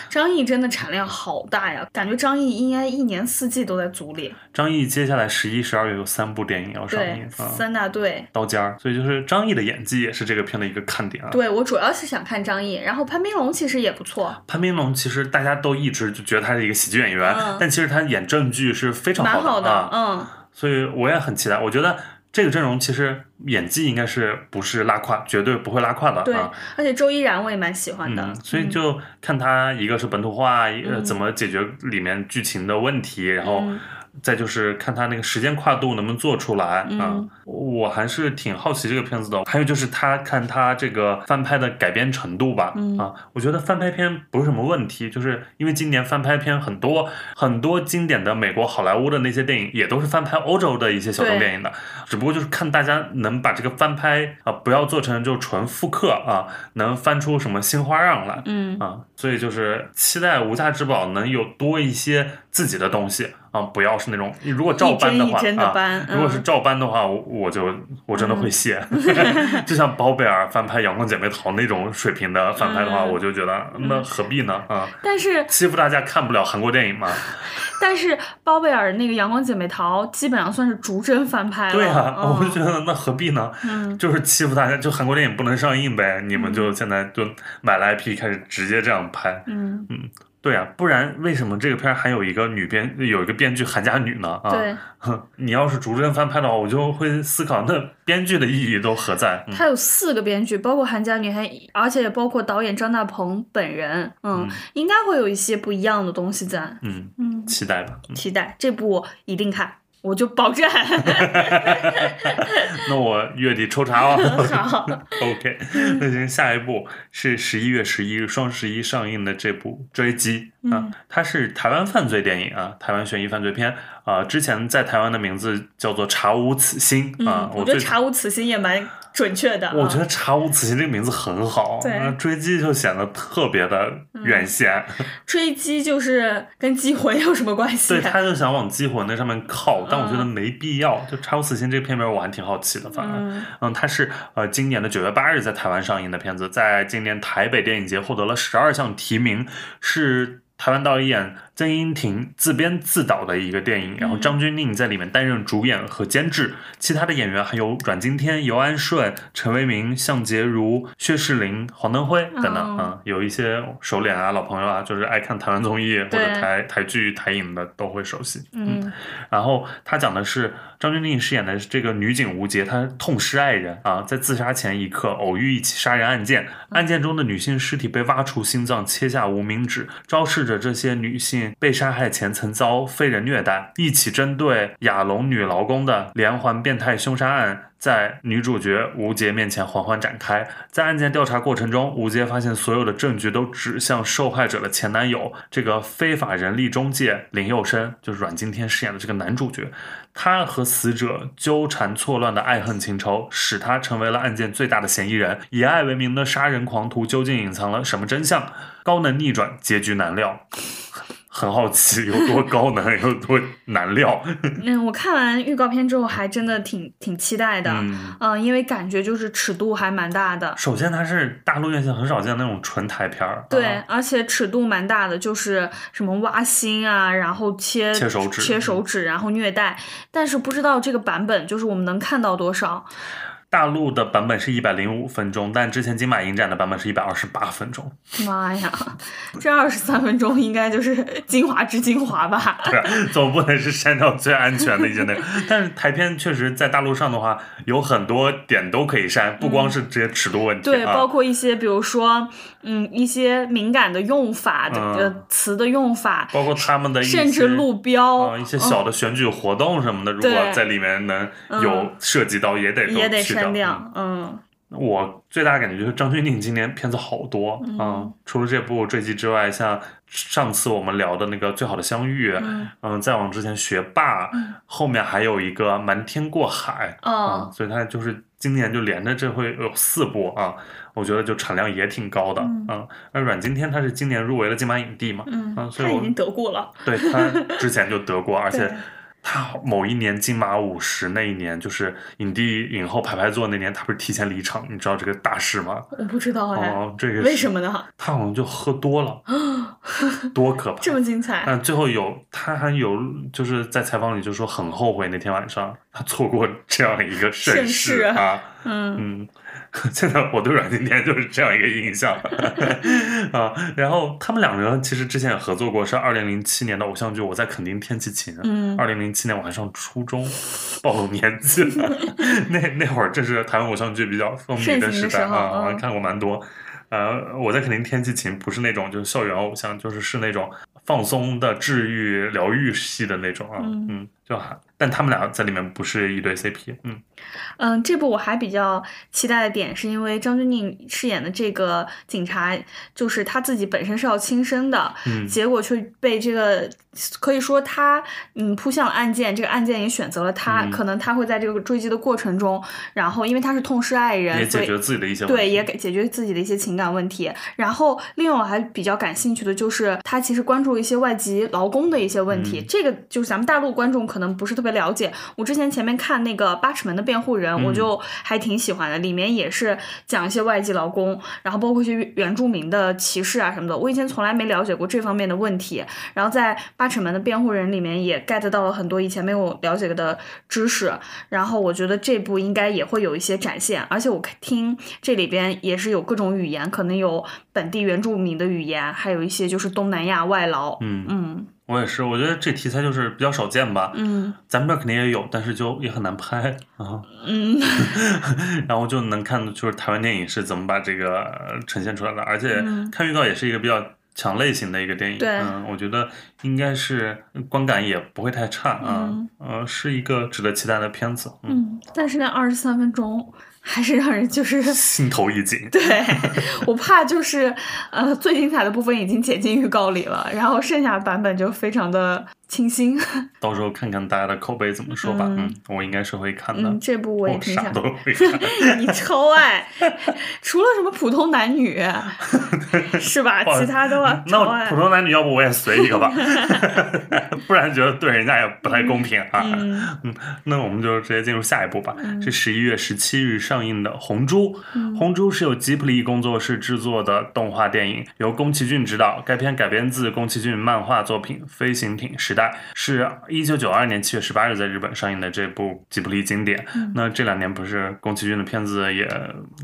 张译真的产量好大呀，感觉张译应该一年四季都在组里。张译接下来十一、十二月有三部电影要上映，三大队、刀尖儿，所以就是张译的演技也是这个片的一个看点啊。对我主要是想看张译，然后潘斌龙其实也不错。潘斌龙其实大家都一直就觉得他是一个喜剧演员，但其实他演正剧。是非常好的，嗯，所以我也很期待。我觉得这个阵容其实演技应该是不是拉胯，绝对不会拉胯的。对，而且周依然我也蛮喜欢的。所以就看他一个是本土化，呃怎么解决里面剧情的问题，然后。再就是看他那个时间跨度能不能做出来啊，我还是挺好奇这个片子的。还有就是他看他这个翻拍的改编程度吧，啊，我觉得翻拍片不是什么问题，就是因为今年翻拍片很多，很多经典的美国好莱坞的那些电影也都是翻拍欧洲的一些小众电影的，只不过就是看大家能把这个翻拍啊，不要做成就纯复刻啊，能翻出什么新花样来，嗯。啊，所以就是期待无价之宝能有多一些自己的东西。啊，不要是那种，你如果照搬的话啊，如果是照搬的话，我我就我真的会谢。就像包贝尔翻拍《阳光姐妹淘》那种水平的翻拍的话，我就觉得那何必呢？啊，但是欺负大家看不了韩国电影吗？但是包贝尔那个《阳光姐妹淘》基本上算是逐帧翻拍了。对啊，我就觉得那何必呢？嗯，就是欺负大家，就韩国电影不能上映呗，你们就现在就买了 IP 开始直接这样拍。嗯嗯。对啊，不然为什么这个片还有一个女编，有一个编剧韩家女呢？啊，对，你要是逐帧翻拍的话，我就会思考，那编剧的意义都何在？他有四个编剧，包括韩家女，还而且也包括导演张大鹏本人，嗯，应该会有一些不一样的东西在。嗯嗯，期待吧，期待这部一定看。我就保证。那我月底抽查哦。好。OK，那行，下一部是十一月十一日双十一上映的这部《追击》啊，它是台湾犯罪电影啊，台湾悬疑犯罪片啊，之前在台湾的名字叫做《查无此心》啊。我觉得《查无此心》也蛮。准确的，我觉得查无此心这个名字很好，对，追击就显得特别的远线。追击就是跟激魂有什么关系？对，他就想往激魂那上面靠，但我觉得没必要。就查无此心这个片名我还挺好奇的，反正，嗯，它是呃今年的九月八日在台湾上映的片子，在今年台北电影节获得了十二项提名，是。台湾导演曾荫庭自编自导的一个电影，然后张钧甯在里面担任主演和监制，其他的演员还有阮经天、尤安顺、陈为民、向洁如、薛仕凌、黄登辉等等啊，有一些熟脸啊、老朋友啊，就是爱看台湾综艺或者台台剧、台影的都会熟悉。嗯，然后他讲的是张钧甯饰演的这个女警吴洁，她痛失爱人啊，在自杀前一刻偶遇一起杀人案件，案件中的女性尸体被挖出心脏，切下无名指，昭示着这些女性被杀害前曾遭非人虐待。一起针对亚龙女劳工的连环变态凶杀案，在女主角吴洁面前缓缓展开。在案件调查过程中，吴洁发现所有的证据都指向受害者的前男友，这个非法人力中介林佑生，就是阮经天饰演的这个男主角。他和死者纠缠错乱的爱恨情仇，使他成为了案件最大的嫌疑人。以爱为名的杀人狂徒究竟隐藏了什么真相？高能逆转，结局难料。很好奇有多高能，有多难料。嗯，我看完预告片之后，还真的挺挺期待的。嗯，因为感觉就是尺度还蛮大的。首先，它是大陆院线很少见的那种纯台片儿。对，而且尺度蛮大的，就是什么挖心啊，然后切切手指、切手指，然后虐待。但是不知道这个版本就是我们能看到多少。大陆的版本是一百零五分钟，但之前金马影展的版本是一百二十八分钟。妈呀，这二十三分钟应该就是精华之精华吧？对，总不能是删掉最安全的一些内容。但是台片确实在大陆上的话，有很多点都可以删，不光是这些尺度问题。对，包括一些比如说，嗯，一些敏感的用法的词的用法，包括他们的甚至路标，一些小的选举活动什么的，如果在里面能有涉及到，也得也得删。掉，嗯，我最大的感觉就是张钧甯今年片子好多，嗯，除了这部坠机之外，像上次我们聊的那个最好的相遇，嗯，再往之前学霸，后面还有一个瞒天过海，啊，所以他就是今年就连着这会有四部啊，我觉得就产量也挺高的，嗯，那阮经天他是今年入围了金马影帝嘛，嗯，所以他已经得过了，对他之前就得过，而且。他某一年金马五十那一年，就是影帝影后排排坐那年，他不是提前离场？你知道这个大事吗？我不知道哎。哦，这个为什么呢？他好像就喝多了，多可怕！这么精彩。但最后有他还有就是在采访里就说很后悔那天晚上他错过这样一个盛世啊。嗯嗯。现在我对阮经天就是这样一个印象 啊，然后他们两个其实之前也合作过，是二零零七年的偶像剧《我在垦丁天气晴》。嗯，二零零七年我还上初中，暴露年纪了。那那会儿正是台湾偶像剧比较风靡的时代啊，我还看过蛮多。呃，我在肯定天气晴不是那种就是校园偶像，就是是那种放松的治愈疗愈系的那种啊，嗯，就还。但他们俩在里面不是一对 CP，嗯嗯，这部我还比较期待的点是因为张钧甯饰演的这个警察，就是他自己本身是要轻生的，嗯，结果却被这个可以说他嗯扑向了案件，这个案件也选择了他，可能他会在这个追击的过程中，然后因为他是痛失爱人，也解决自己的一些对，也给解决自己的一些情感问题。然后另外我还比较感兴趣的就是他其实关注一些外籍劳工的一些问题，这个就是咱们大陆观众可能不是特别。了解，我之前前面看那个《八尺门的辩护人》，我就还挺喜欢的，里面也是讲一些外籍劳工，然后包括一些原住民的歧视啊什么的。我以前从来没了解过这方面的问题，然后在《八尺门的辩护人》里面也 get 到了很多以前没有了解的知识。然后我觉得这部应该也会有一些展现，而且我听这里边也是有各种语言，可能有本地原住民的语言，还有一些就是东南亚外劳。嗯嗯。我也是，我觉得这题材就是比较少见吧。嗯，咱们这肯定也有，但是就也很难拍啊。嗯，然后就能看，就是台湾电影是怎么把这个呈现出来的，而且看预告也是一个比较强类型的一个电影。对，嗯，我觉得应该是观感也不会太差啊。呃，是一个值得期待的片子。嗯，但是那二十三分钟。还是让人就是 心头一紧，对我怕就是呃最精彩的部分已经剪进预告里了，然后剩下版本就非常的清新。到时候看看大家的口碑怎么说吧。嗯，我应该是会看的。嗯，这部我也挺想。啥都会看。你超爱，除了什么普通男女，是吧？其他都超爱。那普通男女，要不我也随一个吧，不然觉得对人家也不太公平啊。嗯，那我们就直接进入下一步吧。是十一月十七日上映的《红猪》。《红猪》是由吉卜力工作室制作的动画电影，由宫崎骏执导。该片改编自宫崎骏漫画作品《飞行艇时代》，是一九九二年七月十八日在日本上映的这部吉卜力经典。那这两年不是宫崎骏的片子也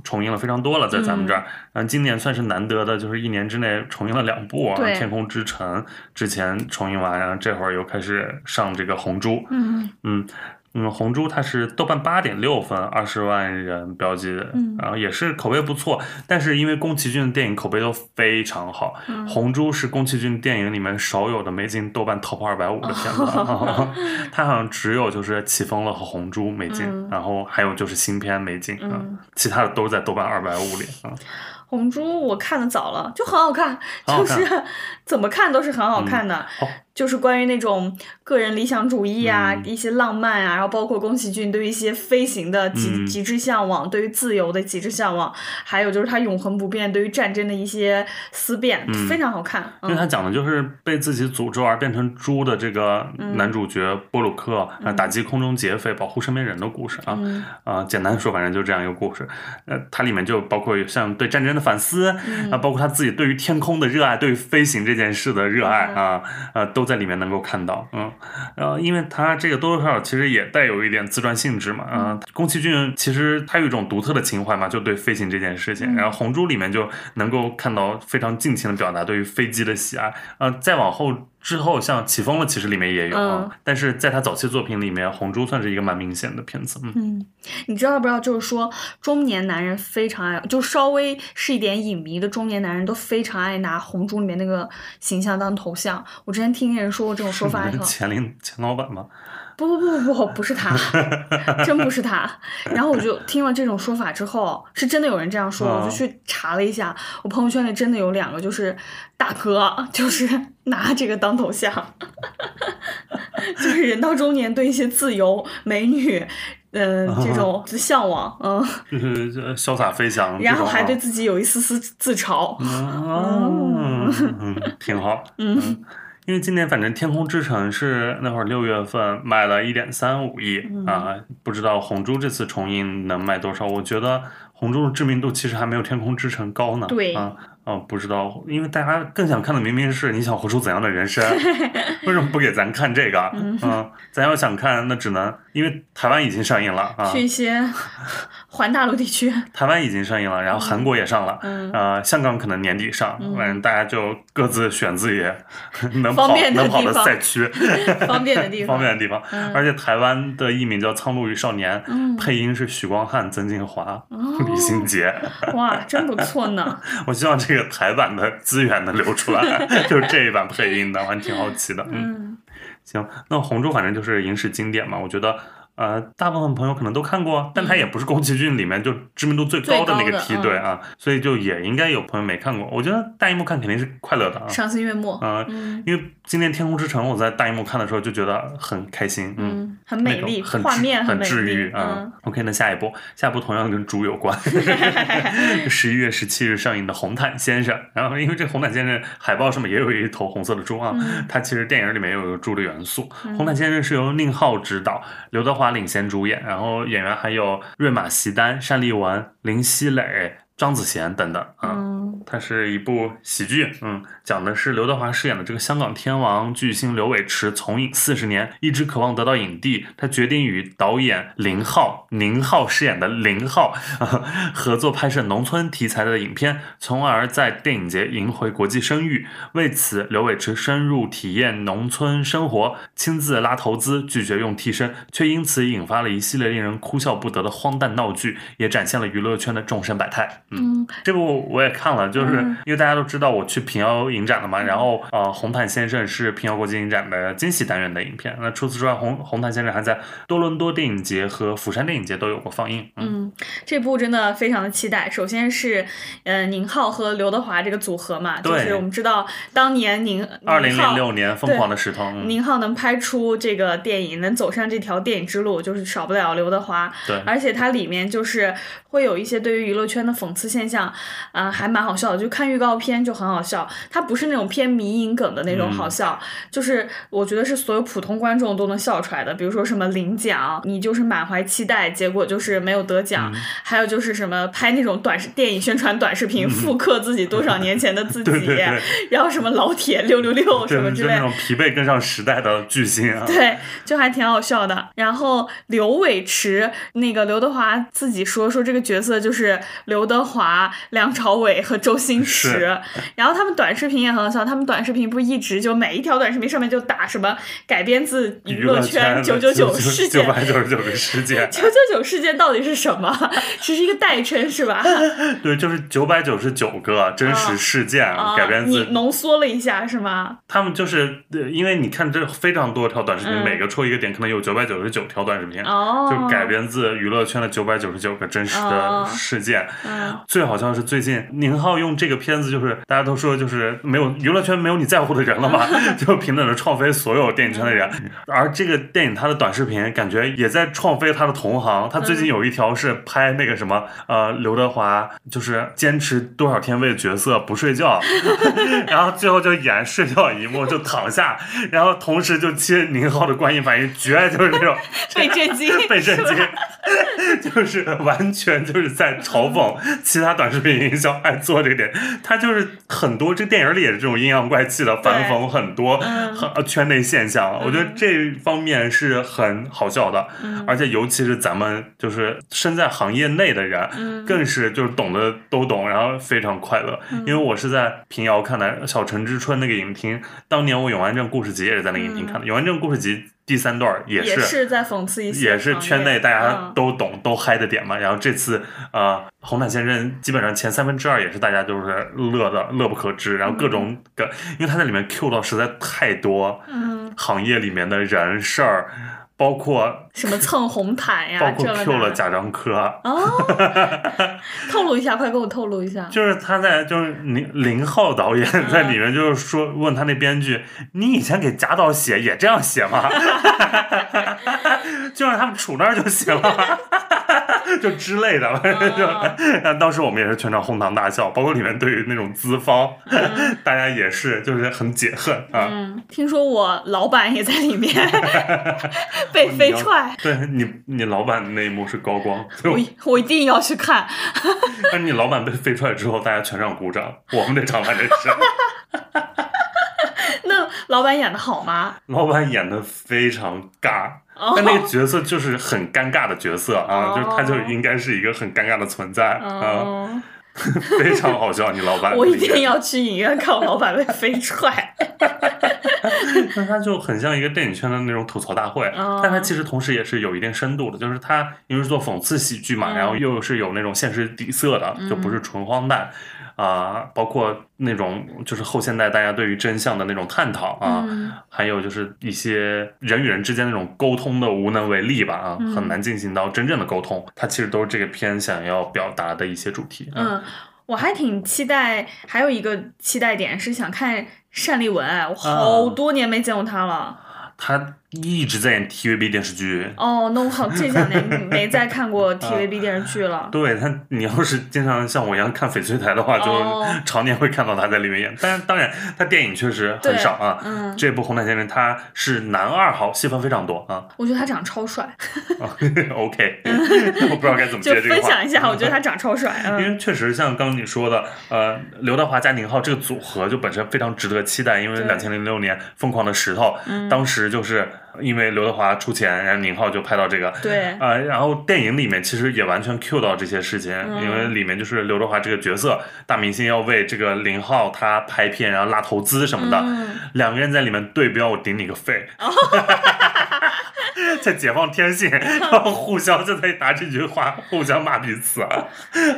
重映了非常多了，在咱们这儿。嗯，今年算是难得的，就是一年之内重映了两部啊，《天空之城》之前重映完，然后这会儿又开始上这个《红猪》。嗯嗯。嗯，红猪它是豆瓣八点六分，二十万人标记，嗯然后也是口碑不错。但是因为宫崎骏的电影口碑都非常好，红猪是宫崎骏电影里面少有的没进豆瓣 top 二百五的片子，它好像只有就是起风了和红猪没进，然后还有就是新片没进，嗯，其他的都在豆瓣二百五里啊。红猪我看的早了，就很好看，就是 怎么看都是很好看的。就是关于那种个人理想主义啊，一些浪漫啊，然后包括宫崎骏对于一些飞行的极极致向往，对于自由的极致向往，还有就是他永恒不变对于战争的一些思辨，非常好看。因为他讲的就是被自己诅咒而变成猪的这个男主角波鲁克啊，打击空中劫匪，保护身边人的故事啊啊，简单说，反正就这样一个故事。呃，它里面就包括像对战争的反思啊，包括他自己对于天空的热爱，对于飞行这件事的热爱啊，呃，都。在里面能够看到，嗯，呃，因为他这个多多少少其实也带有一点自传性质嘛，嗯，宫崎骏其实他有一种独特的情怀嘛，就对飞行这件事情，然后《红猪》里面就能够看到非常尽情的表达对于飞机的喜爱，呃，再往后。之后像起风了，其实里面也有啊，但是在他早期作品里面，红珠算是一个蛮明显的片子。嗯，你知道不知道？就是说中年男人非常爱，就稍微是一点影迷的中年男人都非常爱拿红珠里面那个形象当头像。我之前听人说过这种说法，前林钱老板吗？不不不不不，不是他，真不是他。然后我就听了这种说法之后，是真的有人这样说，我就去查了一下，我朋友圈里真的有两个，就是大哥，就是拿这个当头像，就是人到中年对一些自由、美女，嗯，这种向往，嗯，就是潇洒飞翔，然后还对自己有一丝丝自嘲，嗯，挺好，嗯。因为今年反正《天空之城》是那会儿六月份卖了一点三五亿啊，不知道《红猪》这次重映能卖多少？我觉得《红猪》的知名度其实还没有《天空之城》高呢。对啊。哦，不知道，因为大家更想看的明明是你想活出怎样的人生，为什么不给咱看这个？嗯，咱要想看，那只能因为台湾已经上映了啊，去一些环大陆地区。台湾已经上映了，然后韩国也上了，呃，香港可能年底上，反正大家就各自选自己 能跑能跑的赛区，方便的地方，方便的地方。而且台湾的译名叫《苍鹭与少年》，配音是许光汉、曾静华、李心洁。哇，真不错呢！我希望这。这个台版的资源能流出来，就是这一版配音的，我还挺好奇的。嗯，行，那红猪反正就是影视经典嘛，我觉得。呃，大部分朋友可能都看过，但它也不是宫崎骏里面就知名度最高的那个梯队啊，所以就也应该有朋友没看过。我觉得大荧幕看肯定是快乐的啊，赏心悦目啊。因为今年《天空之城》，我在大荧幕看的时候就觉得很开心，嗯，很美丽，很画面很治愈啊。OK，那下一步，下一步同样跟猪有关，十一月十七日上映的《红毯先生》。然后因为这《红毯先生》海报上面也有一头红色的猪啊，它其实电影里面有一个猪的元素。《红毯先生》是由宁浩执导，刘德华。领衔主演，然后演员还有瑞玛席丹、单立文、林熙蕾。张子贤等等啊，它是一部喜剧，嗯，讲的是刘德华饰演的这个香港天王巨星刘伟驰从影四十年，一直渴望得到影帝，他决定与导演林浩宁浩饰演的林浩 合作拍摄农村题材的影片，从而在电影节赢回国际声誉。为此，刘伟驰深入体验农村生活，亲自拉投资，拒绝用替身，却因此引发了一系列令人哭笑不得的荒诞闹剧，也展现了娱乐圈的众生百态。嗯，这部我也看了，就是因为大家都知道我去平遥影展了嘛，然后呃，《红毯先生》是平遥国际影展的惊喜单元的影片。那除此之外，《红红毯先生》还在多伦多电影节和釜山电影节都有过放映。嗯，嗯，这部真的非常的期待。首先是，呃，宁浩和刘德华这个组合嘛，就是我们知道当年宁二零零六年《疯狂的石头》，宁浩能拍出这个电影，能走上这条电影之路，就是少不了刘德华。对，而且它里面就是会有一些对于娱乐圈的讽刺现象，啊，还蛮好笑的。就看预告片就很好笑，它不是那种偏迷影梗的那种好笑，就是我觉得是所有普通观众都能笑出来的。比如说什么领奖，你就是满怀期待，结果就是没有得奖；还有就是什么拍那种短视电影宣传短视频，复刻自己多少年前的自己，然后什么老铁六六六 什么之类，那种疲惫跟上时代的巨星啊，对，就还挺好笑的。然后刘伟驰那个刘德华自己说说这个角色就是刘德华、梁朝伟和周星驰，然后他们短视频也很好笑，他们短视频不一直就每一条短视频上面就打什么改编自娱乐圈九九九事件，九百九十九个事件，九九九事件到底是什么？只是一个代称是吧？对，就是九百九十九个真实事件改编自，浓缩了一下是吗？他们就是因为你看这非常多条短视频，每个戳一个点，可能有九百九十九条短视频，就改编自娱乐圈的九百九十九个真实的事件。最好像是最近宁浩用这个片子，就是大家都说就是没有娱乐圈没有你在乎的人了嘛，就平等的创飞所有电影圈的人。而这个电影它的短视频感觉也在创飞他的同行。他最近有一条是拍那个什么呃刘德华就是坚持多少天为角色不睡觉，然后最后就演睡觉一幕就躺下，然后同时就切宁浩的观影反应绝就是那种被震惊被震惊，就是完全就是在嘲讽其他短视频营销爱做这个点。他就是很多这个电影里也是这种阴阳怪气的反讽很多很圈内现象，我觉得这方面是很好笑的，而且尤其是咱们就是身在行业内的人，更是就是懂的都懂，然后非常快乐。因为我是在平遥看的《小城之春》那个影厅，当年我《永安镇故事集》也是在那个影厅看的，《永安镇故事集》。第三段也是是在讽刺一些，也是圈内大家都懂都嗨的点嘛。然后这次呃，红毯先生基本上前三分之二也是大家都是乐的乐不可支。然后各种的，因为他在里面 Q 到实在太多，嗯，行业里面的人事儿。包括什么蹭红毯呀，包括 Q 了贾樟柯哦，透露一下，快给我透露一下。就是他在，就是林林浩导演在里面，就是说问他那编剧，你以前给贾导写也这样写吗？就让他们杵那儿就行了。就之类的，就，但当时我们也是全场哄堂大笑，包括里面对于那种资方，大家也是就是很解恨啊。嗯，听说我老板也在里面被飞踹。对你，你老板那一幕是高光，我我一定要去看。那你老板被飞踹之后，大家全场鼓掌，我们那场反正是。那老板演的好吗？老板演的非常尬。但那个角色就是很尴尬的角色啊，就是他就应该是一个很尴尬的存在啊，非常好笑。你老板，我一定要去影院看我老板被飞踹。那他就很像一个电影圈的那种吐槽大会，但他其实同时也是有一定深度的，就是他因为是做讽刺喜剧嘛，然后又是有那种现实底色的，就不是纯荒诞。啊，包括那种就是后现代大家对于真相的那种探讨啊，还有就是一些人与人之间那种沟通的无能为力吧啊，很难进行到真正的沟通。它其实都是这个片想要表达的一些主题。嗯，我还挺期待，还有一个期待点是想看单立文，我好多年没见过他了。他。一直在演 TVB 电视剧哦，那我好这两年没再看过 TVB 电视剧了。对他，你要是经常像我一样看翡翠台的话，就常年会看到他在里面演。但是当然，他电影确实很少啊。嗯，这部《红毯先生》他是男二号，戏份非常多啊。我觉得他长得超帅。OK，我不知道该怎么接这个话。就分享一下，我觉得他长超帅。因为确实像刚你说的，呃，刘德华加宁浩这个组合就本身非常值得期待，因为两千零六年《疯狂的石头》，当时就是。因为刘德华出钱，然后宁浩就拍到这个，对，啊，然后电影里面其实也完全 cue 到这些事情，因为里面就是刘德华这个角色，大明星要为这个林浩他拍片，然后拉投资什么的，两个人在里面对标，我顶你个肺，在解放天性，然后互相就在拿这句话 互相骂彼此，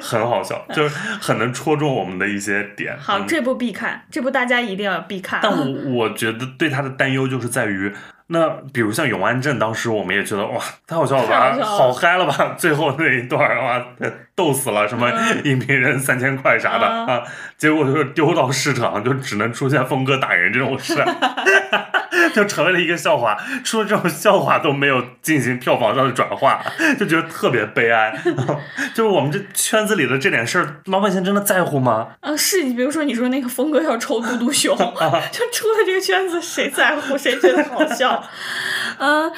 很好笑，就是很能戳中我们的一些点。好，这部必看，这部大家一定要必看。但我我觉得对他的担忧就是在于。那比如像永安镇，当时我们也觉得哇，太好笑了吧，好嗨了吧！最后那一段儿哇，逗死了，什么嗯影评人三千块啥的嗯啊，结 果就是丢到市场，就只能出现峰哥打人这种事。就成为了一个笑话，说这种笑话都没有进行票房上的转化，就觉得特别悲哀。就是我们这圈子里的这点事儿，老百姓真的在乎吗？啊，是你比如说你说那个峰哥要抽嘟嘟熊，就出了这个圈子，谁在乎？谁觉得好笑？嗯、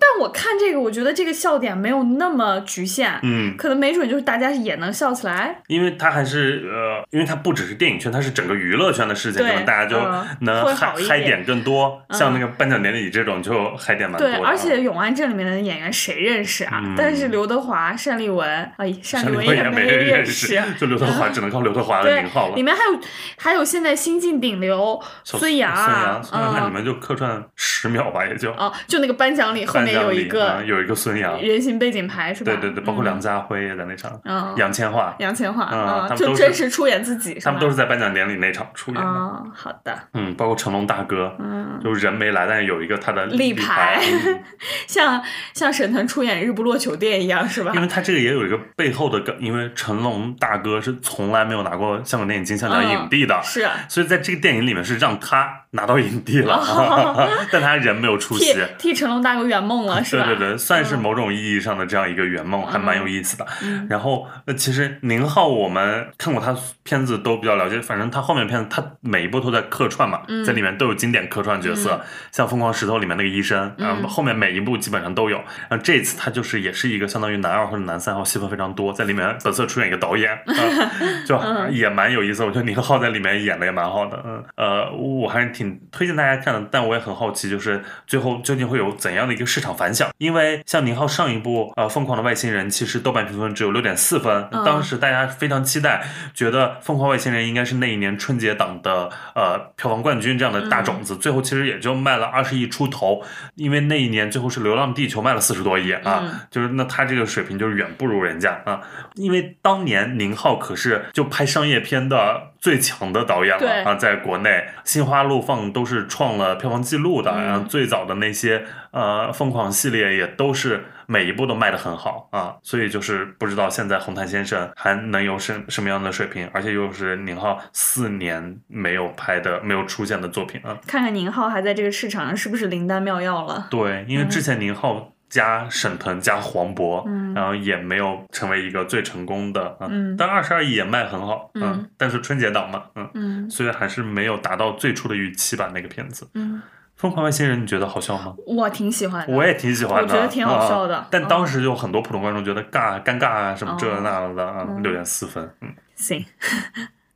但我看这个，我觉得这个笑点没有那么局限，嗯，可能没准就是大家也能笑起来。因为它还是呃，因为它不只是电影圈，它是整个娱乐圈的事情，对可能大家就嗯能会嗨嗨点点更多。嗯像那个颁奖典礼这种，就嗨点蛮多对，的啊。而且《永安镇》里面的演员谁认识啊？嗯但是刘德华、单立文，哎，单立文也没没人认识。嗯就刘德华 只能靠刘德华的名号，了里。面还有还有现在新晋顶流孙杨孙啊杨，，孙杨那你嗯，们就客串十秒吧，也就。哦，就那个颁奖礼后有一个啊有一个孙杨，人形背景牌是吧？对对对，包括嗯梁家辉也在那场，嗯，杨千嬅，杨千嬅嗯啊，就真实出演自己，他们都是在颁奖典礼那场出演的。哦，好的，嗯，包括成龙大哥，嗯，就人没来，但是有一个他的立牌 像像沈腾出演《日不落酒店》一样，是吧因？为他这个也有一个背后的梗，因为成龙大哥是从来没有拿过香港电影金像奖影帝的，是所以在这个电影里面是让他拿到影帝了，但他人没有出席替。替成龙大哥圆梦了，是吧？对对对，算是嗯某种意义上的这样一个圆梦，还蛮有意思的。嗯然后，呃，其实宁浩我们看过他片子都比较了解，反正他后面片子他每一部都在客串嘛，嗯在里面都有经典客串角色，像《疯狂石头》里面那个医生，然后嗯后面每一部基本上都有。然后这次他就是也是一个相当于男二或者男三号，戏份非常多，在里面本色出演一个导演，呃、就嗯也蛮有意思。我觉得宁浩在里面演的也蛮好的，嗯，呃，我还是挺推荐大家看的，但我也很好奇，就是最后究竟会有怎样的一个市场反响？因为像宁浩上一部呃《疯狂的外星人》，其实豆瓣评分只有六点四分，嗯当时大家非常期待，觉得《疯狂外星人》应该是那一年春节档的呃票房冠军这样的大种子，最后其实也就卖了二十亿出头，因为那一年最后是《流浪地球》卖了四十多亿啊，嗯就是那他这个水平就是远不如人家啊，因为当年宁浩可是就拍商业片的最强的导演了啊，在国内《心花怒放》都是创了票房记录的，嗯然后最早的那些呃疯狂系列也都是每一部都卖得很好啊，所以就是不知道现在红毯先生还能有什什么样的水平，而且又是宁浩四年没有拍的、没有出现的作品啊。看看宁浩还在这个市场上是不是灵丹妙药了？对，因为之前宁浩加沈腾加黄渤，嗯。然后也没有成为一个最成功的，嗯。但二十二亿也卖很好，嗯。但是春节档嘛，嗯，嗯。所以还是没有达到最初的预期吧，那个片子。嗯，疯狂外星人，你觉得好笑吗？我挺喜欢的。我也挺喜欢的，我觉得挺好笑的。啊但嗯。当时就很多普通观众觉得尬、尴尬啊，什么这哦。那的，六点四分，嗯。行，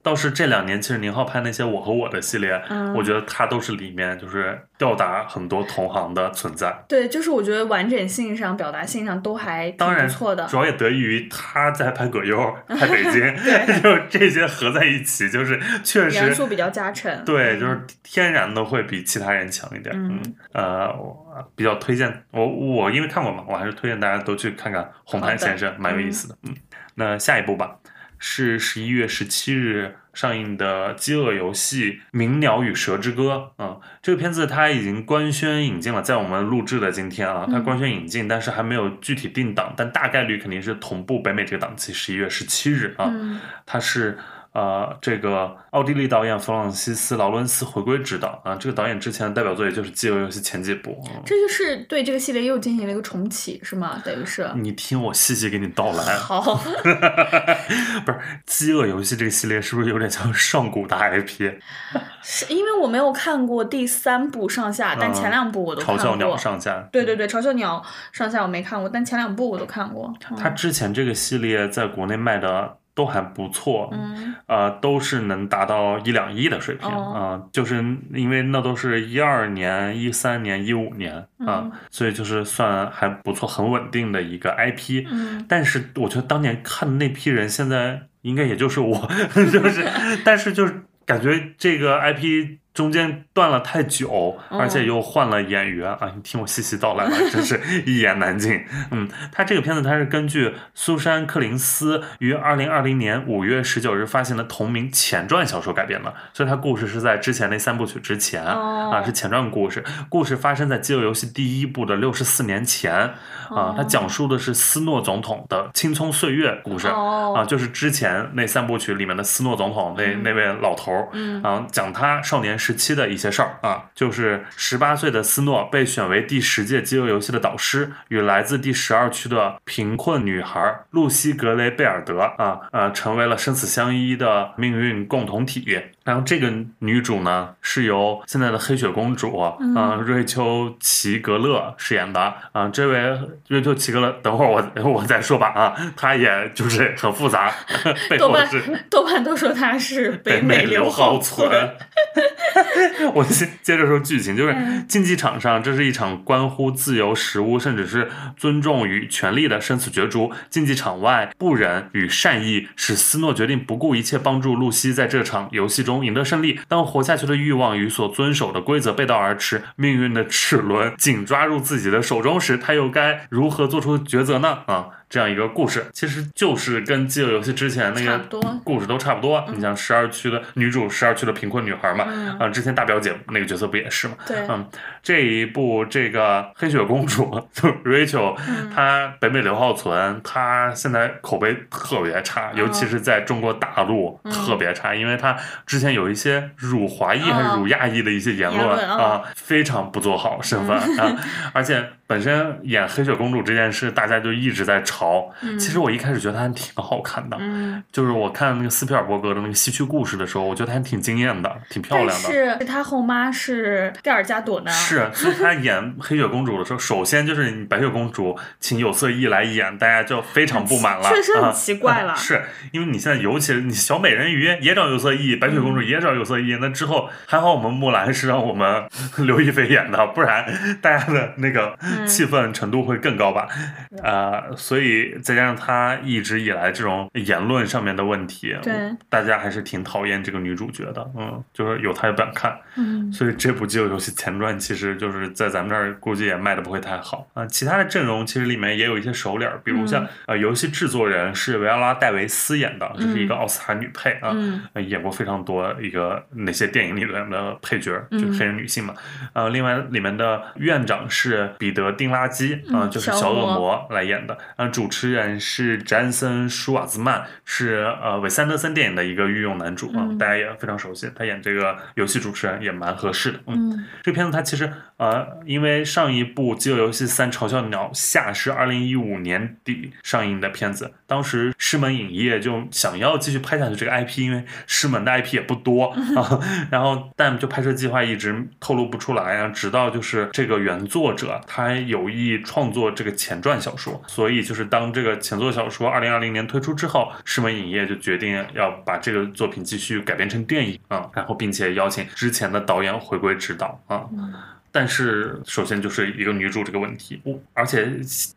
倒是这两年，其实宁浩拍那些《我和我的》系列，嗯我觉得他都是里面就是吊打很多同行的存在。对，就是我觉得完整性上、表达性上都还挺当然不错的。主要也得益于他在拍葛优、拍北京 就这些合在一起，就是确元实素比较加成。对，就是天然的会比其他人强一点。嗯呃，我比较推荐我我因为看过嘛，我还是推荐大家都去看看《红毯先生》，蛮有意思的。嗯，那下一步吧，是十一月十七日上映的《饥饿游戏：鸣鸟与蛇之歌》啊、这个片子它已经官宣引进了，在我们录制的今天啊，它嗯官宣引进，但是还没有具体定档，但大概率肯定是同步北美这个档期，十一月十七日啊。嗯它是呃这个奥地利导演弗朗西斯劳伦斯回归执导啊，这个导演之前的代表作也就是《饥饿游戏》前几部。嗯这就是对这个系列又进行了一个重启，是吗？等于是。你听我细细给你道来，好，不是《饥饿游戏》这个系列是不是有点像上古大 IP？是因为我没有看过第三部上下，但嗯前两部我都看过。嘲笑鸟上下。对对对，嘲笑鸟上下我没看过，但前两部我都看过。嗯它之前这个系列在国内卖的都还不错，嗯。呃，都是能达到一两亿的水平啊、哦就是因为那都是一二年、一三年、一五年啊、嗯所以就是算还不错、很稳定的一个 IP。嗯。但是我觉得当年看的那批人，现在应该也就是我，就是，但是就是感觉这个 IP 中间断了太久，而且又换了演员啊！你听我细细道来吧，真是一言难尽。嗯，他这个片子它是根据苏珊·克林斯于二零二零年五月十九日发行的同名前传小说改编的，所以它故事是在之前那三部曲之前啊，是前传故事。故事发生在《饥饿游戏》第一部的六十四年前啊，它讲述的是斯诺总统的青葱岁月故事啊，就是之前那三部曲里面的斯诺总统那那位老头儿啊，讲他少年时时期的一些事儿啊，就是十八岁的斯诺被选为第十届饥饿游戏的导师，与来自第十二区的贫困女孩露西·格雷贝尔德啊呃，成为了生死相依的命运共同体。然后这个女主呢，是由现在的黑雪公主啊瑞秋·齐格勒饰演的啊。这位瑞秋·齐格勒，等会儿我我再说吧啊，她也就是很复杂，豆瓣豆瓣都说她是北美刘浩存。我先接着说剧情，就是竞技场上，这是一场关乎自由、食物，甚至是尊重与权利的生死角逐。竞技场外，不忍与善意使斯诺决定不顾一切帮助露西在这场游戏中赢得胜利。当活下去的欲望与所遵守的规则背道而驰，命运的齿轮紧抓入自己的手中时，他又该如何做出抉择呢？啊？这样一个故事，其实就是跟《饥饿游戏》之前那个故事都差不多。你像十二区的女主，十二区的贫困女孩嘛，啊，之前大表姐那个角色不也是嘛？对，嗯，这一部这个黑雪公主 就 Rachel，她北美刘浩存，她现在口碑特别差，尤其是在中国大陆特别差，因为她之前有一些辱华裔还是辱亚裔的一些言论啊，非常不做好身份啊，而且。本身演黑雪公主这件事，大家就一直在嘲。其实我一开始觉得还挺好看的，就是我看那个斯皮尔伯格的那个戏曲故事的时候，我觉得还挺惊艳的，挺漂亮的。是他后妈是盖尔加朵呢。是，所以他演黑雪公主的时候，首先就是你白雪公主请有色艺来演，大家就非常不满了。确实很奇怪了。是因为你现在尤其你小美人鱼也找有色艺，白雪公主也找有色艺，那之后还好我们木兰是让我们 刘亦菲演的，不然大家的那个。气氛程度会更高吧，呃，所以再加上他一直以来这种言论上面的问题，对，大家还是挺讨厌这个女主角的，嗯，就是有她也不想看，嗯，所以这部《饥饿游戏》前传其实就是在咱们这儿估计也卖的不会太好。啊。其他的阵容其实里面也有一些熟脸，比如像呃，游戏制作人是维奥拉·戴维斯演的，这是一个奥斯卡女配啊，演过非常多一个那些电影里面的配角，就是黑人女性嘛，呃，另外里面的院长是彼得·丁拉。垃圾啊，就是小恶魔来演的。啊，主持人是詹森·舒瓦兹曼，是呃韦斯安德森电影的一个御用男主啊，大家也非常熟悉。他演这个游戏主持人也蛮合适的。嗯，这片子他其实呃，因为上一部《饥饿游戏三：嘲笑鸟下》是二零一五年底上映的片子，当时狮门影业就想要继续拍下去这个 IP，因为狮门的 IP 也不多 啊。然后但就拍摄计划一直透露不出来啊，直到就是这个原作者他有。意创作这个前传小说，所以就是当这个前作小说二零二零年推出之后，狮门影业就决定要把这个作品继续改编成电影啊，然后并且邀请之前的导演回归指导啊。但是，首先就是一个女主这个问题，我而且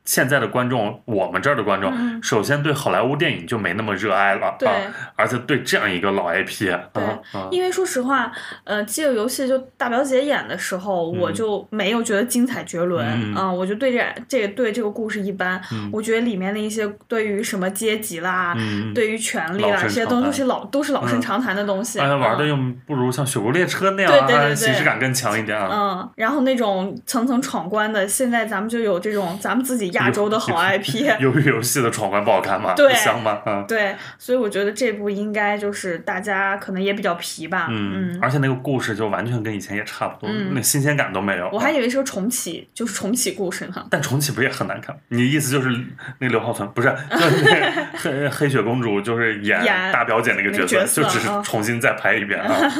现在的观众，我们这儿的观众，首先对好莱坞电影就没那么热爱了，对，而且对这样一个老 IP，对，因为说实话，呃，《饥饿游戏》就大表姐演的时候，我就没有觉得精彩绝伦，嗯，我就对这这对这个故事一般，我觉得里面的一些对于什么阶级啦，对于权力啦，这些东西是老都是老生常谈的东西，玩的又不如像《雪国列车》那样，对对对形式感更强一点啊，嗯，然后。然后那种层层闯关的，现在咱们就有这种咱们自己亚洲的好 IP。鱿鱼游戏的闯关不好看吗？对，香吗？嗯，对，所以我觉得这部应该就是大家可能也比较皮吧。嗯嗯。而且那个故事就完全跟以前也差不多，那新鲜感都没有。我还以为是个重启，就是重启故事呢。但重启不也很难看？你意思就是那个刘浩存不是？就是黑黑雪公主就是演大表姐那个角色，就只是重新再拍一遍啊？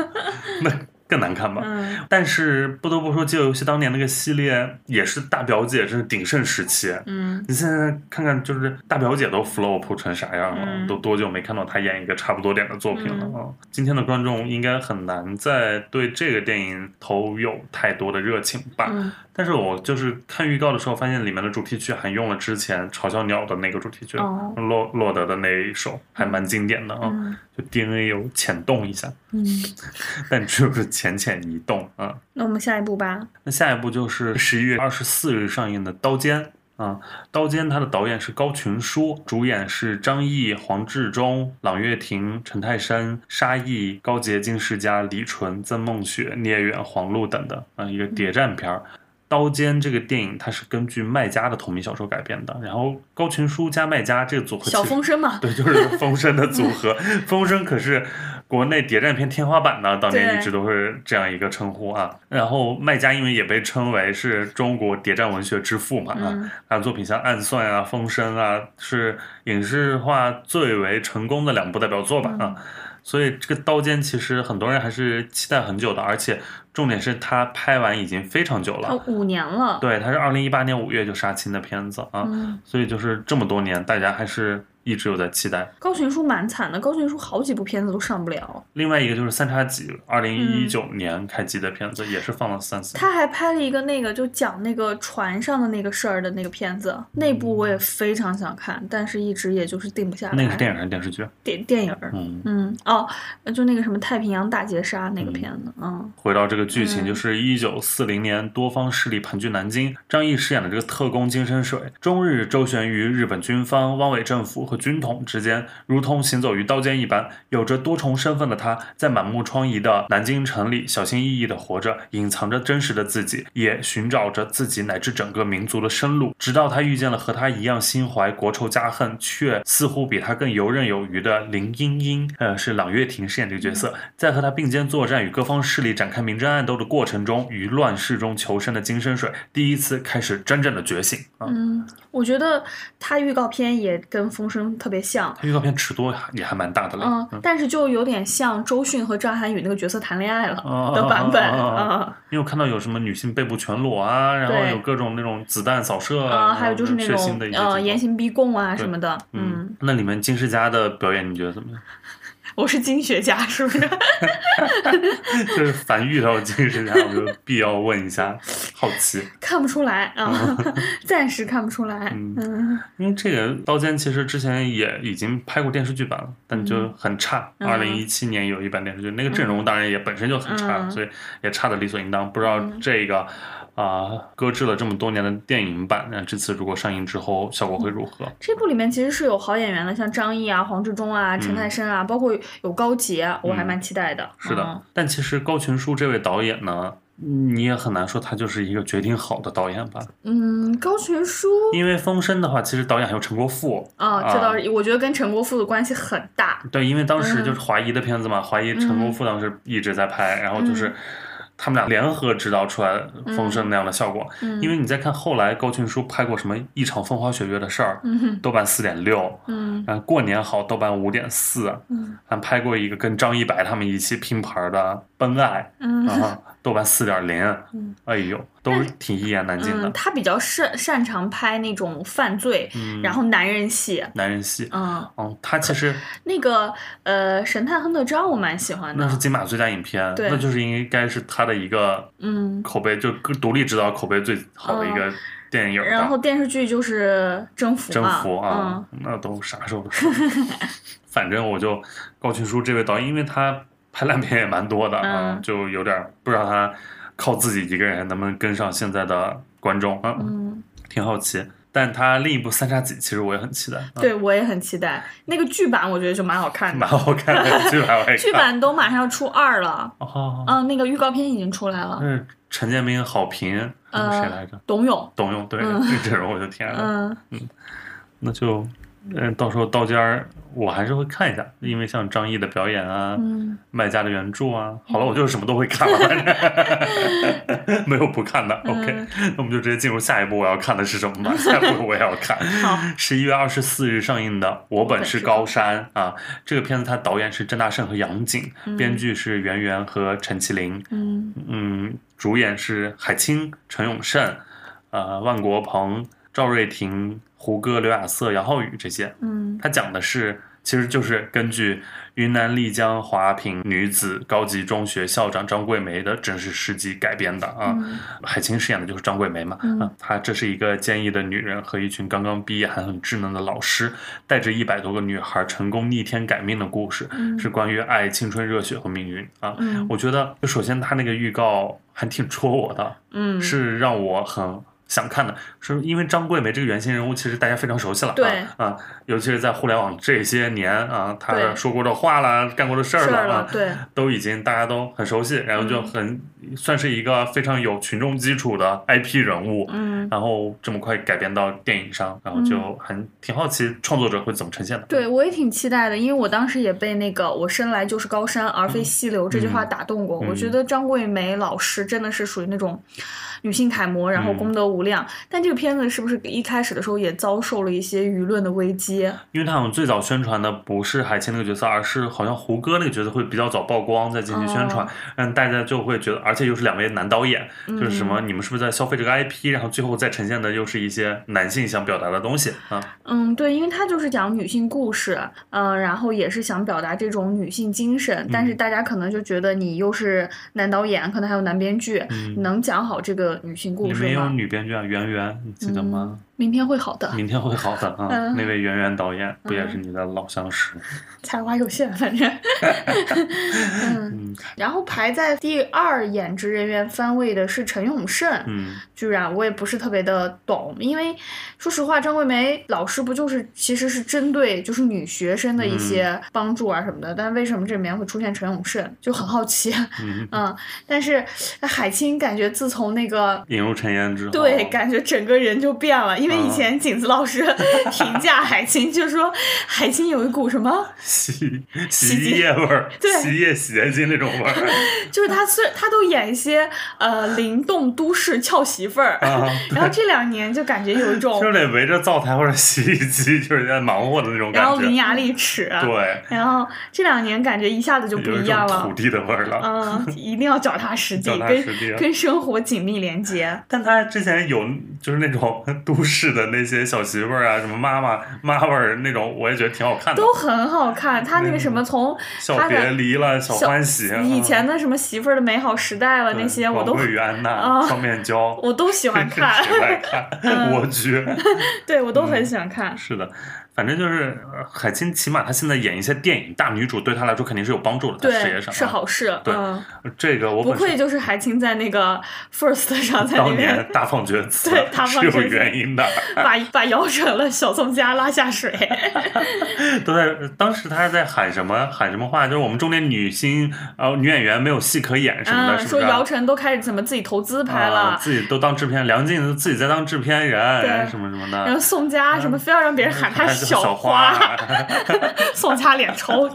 那。更难看吧，但是不得不说，饥饿游戏当年那个系列也是大表姐真是鼎盛时期。嗯，你现在看看，就是大表姐都 flop 成啥样了？都多久没看到她演一个差不多点的作品了啊？今天的观众应该很难再对这个电影投有太多的热情吧？但是我就是看预告的时候，发现里面的主题曲还用了之前嘲笑鸟的那个主题曲，洛洛德的那一首，还蛮经典的啊，就 DNA 有浅动一下。嗯，但就是。浅浅一动啊。那我们下一步吧。那下一步就是十一月二十四日上映的《刀尖》啊，《刀尖》它的导演是高群书，主演是张译、黄志忠、朗月婷、陈泰山、沙溢、高洁、金世佳、李纯、曾梦雪、聂远、黄璐等的啊一个谍战片儿。《刀尖》这个电影它是根据麦家的同名小说改编的，然后高群书加麦家这个组合，小风声嘛，对，就是风声的组合。风声可是国内谍战片天花板呢，当年一直都是这样一个称呼啊。然后麦家因为也被称为是中国谍战文学之父嘛啊，他的作品像《暗算》啊、《风声》啊，是影视化最为成功的两部代表作吧啊。所以这个《刀尖》其实很多人还是期待很久的，而且。重点是他拍完已经非常久了，五年了。对，他是二零一八年五月就杀青的片子啊，所以就是这么多年，大家还是。一直有在期待高群书蛮惨的，高群书好几部片子都上不了。另外一个就是三叉戟，二零一九年开机的片子也是放了三次。他还拍了一个那个就讲那个船上的那个事儿的那个片子，那部我也非常想看，但是一直也就是定不下来。那个是电影还是电视剧？电电影。嗯嗯哦，就那个什么太平洋大劫杀那个片子。嗯。回到这个剧情，就是一九四零年，多方势力盘踞南京，张译饰演的这个特工金深水，终日周旋于日本军方、汪伪政府和。军统之间，如同行走于刀尖一般，有着多重身份的他，在满目疮痍的南京城里，小心翼翼地活着，隐藏着真实的自己，也寻找着自己乃至整个民族的生路。直到他遇见了和他一样心怀国仇家恨，却似乎比他更游刃有余的林茵茵，呃，是朗月婷饰演这个角色，在和他并肩作战，与各方势力展开明争暗斗的过程中，于乱世中求生的金生水，第一次开始真正的觉醒。嗯，我觉得他预告片也跟《风声》。特别像，预告片尺度也还蛮大的了，嗯，但是就有点像周迅和张涵予那个角色谈恋爱了的版本啊。因为我看到有什么女性背部全裸啊，然后有各种那种子弹扫射啊，还有就是那种呃严刑逼供啊什么的，嗯。那里面金世佳的表演你觉得怎么样？我是金学家，是不是？就是凡遇到金学家，我就必要问一下，好奇。看不出来啊，暂时看不出来。嗯，因为这个《刀尖》其实之前也已经拍过电视剧版了，但就很差。二零一七年有一版电视剧，那个阵容当然也本身就很差，所以也差的理所应当。不知道这个。啊，搁置了这么多年的电影版，那这次如果上映之后效果会如何？这部里面其实是有好演员的，像张译啊、黄志忠啊、陈泰生啊，包括有高洁，我还蛮期待的。是的，但其实高群书这位导演呢，你也很难说他就是一个决定好的导演吧？嗯，高群书，因为《风声》的话，其实导演还有陈国富啊，这倒是，我觉得跟陈国富的关系很大。对，因为当时就是华谊的片子嘛，华谊陈国富当时一直在拍，然后就是。他们俩联合指导出来《风声》那样的效果，因为你再看后来高群书拍过什么《一场风花雪月的事儿》，豆瓣四点六，然后过年好豆瓣五点四，还拍过一个跟张一白他们一起拼盘的《奔爱》，啊。豆瓣四点零，哎呦，都是挺一言难尽的。他比较擅擅长拍那种犯罪，然后男人戏。男人戏，嗯，哦，他其实那个呃，《神探亨特张》我蛮喜欢的。那是金马最佳影片，那就是应该是他的一个嗯口碑，就独立指导口碑最好的一个电影。然后电视剧就是《征服》征服啊，那都啥时候的事？反正我就高群书这位导演，因为他。拍烂片也蛮多的啊，就有点不知道他靠自己一个人能不能跟上现在的观众啊，挺好奇。但他另一部《三叉戟》其实我也很期待，对我也很期待。那个剧版我觉得就蛮好看的，蛮好看的剧版。剧版都马上要出二了，哦，嗯，那个预告片已经出来了。是陈建斌、郝平，谁来着？董勇，董勇，对，这阵容我的天啊，嗯，那就。嗯，到时候刀尖儿我还是会看一下，因为像张译的表演啊，麦家的原著啊，好了，我就是什么都会看了，没有不看的。OK，那我们就直接进入下一步我要看的是什么吧？下一部我也要看。十一月二十四日上映的《我本是高山》啊，这个片子它导演是郑大圣和杨景，编剧是袁媛和陈麒麟，嗯嗯，主演是海清、陈永胜、呃万国鹏、赵瑞婷。胡歌、刘亚瑟、杨浩宇这些，嗯，他讲的是其实就是根据云南丽江华坪女子高级中学校长张桂梅的真实事迹改编的啊。海清饰演的就是张桂梅嘛，啊，她这是一个坚毅的女人和一群刚刚毕业还很稚嫩的老师，带着一百多个女孩成功逆天改命的故事，是关于爱、青春、热血和命运啊。我觉得，首先他那个预告还挺戳我的，嗯，是让我很。想看的。是，因为张桂梅这个原型人物，其实大家非常熟悉了，对。啊，尤其是在互联网这些年啊，她说过的话啦，干过的事儿啦啊，对，都已经大家都很熟悉，然后就很算是一个非常有群众基础的 IP 人物，嗯，然后这么快改编到电影上，然后就很挺好奇创作者会怎么呈现的。对我也挺期待的，因为我当时也被那个“我生来就是高山而非溪流”这句话打动过，我觉得张桂梅老师真的是属于那种。女性楷模，然后功德无量，但这个片子是不是一开始的时候也遭受了一些舆论的危机？因为他们最早宣传的不是海清那个角色，而是好像胡歌那个角色会比较早曝光，再进行宣传，让大家就会觉得，而且又是两位男导演，就是什么你们是不是在消费这个 IP？然后最后再呈现的又是一些男性想表达的东西啊？嗯，对，因为他就是讲女性故事，嗯，然后也是想表达这种女性精神，但是大家可能就觉得你又是男导演，可能还有男编剧，能讲好这个。女性故事里面有女编剧啊，圆圆，你记得吗？明天会好的，明天会好的啊！那位圆圆导演不也是你的老相识？才华有限，反正。嗯，然后排在第二演职人员番位的是陈永胜，嗯，居然我也不是特别的懂，因为说实话，张桂梅老师不就是其实是针对就是女学生的一些帮助啊什么的，但为什么这里面会出现陈永胜，就很好奇。嗯，但是海清感觉自从那个引入陈嫣之后，对，感觉整个人就变了，因因为以前景子老师 评价海清，就说海清有一股什么 洗洗衣液味儿，洗衣液洗洁精那种味儿。就是他虽他都演一些呃灵动都市俏媳妇儿，然后这两年就感觉有一种就得围着灶台或者洗衣机就是在忙活的那种感觉，然后伶牙俐齿。对，然后这两年感觉一下子就不一样了，土地的味儿了。嗯，一定要脚踏实地，跟跟生活紧密连接。但他之前有就是那种都市。是的，那些小媳妇儿啊，什么妈妈妈味儿那种，我也觉得挺好看的，都很好看。他那个什么，从小别离了，小欢喜，以前的什么媳妇儿的美好时代了，那些我都。桂圆安娜、双面胶，我都喜欢 看。喜欢看，我去。对，我都很喜欢看。是的。反正就是海清，起码她现在演一些电影大女主，对她来说肯定是有帮助的，在事业上是好事。对，这个我不愧就是海清在那个 First 上，在当年大放厥词，对，大放厥词是有原因的，把把姚晨了小宋佳拉下水，都在当时他在喊什么喊什么话，就是我们中年女星呃女演员没有戏可演什么的，说姚晨都开始怎么自己投资拍了，自己都当制片，梁静自己在当制片人，什么什么的，然后宋佳什么非要让别人喊他。小花，宋佳脸抽，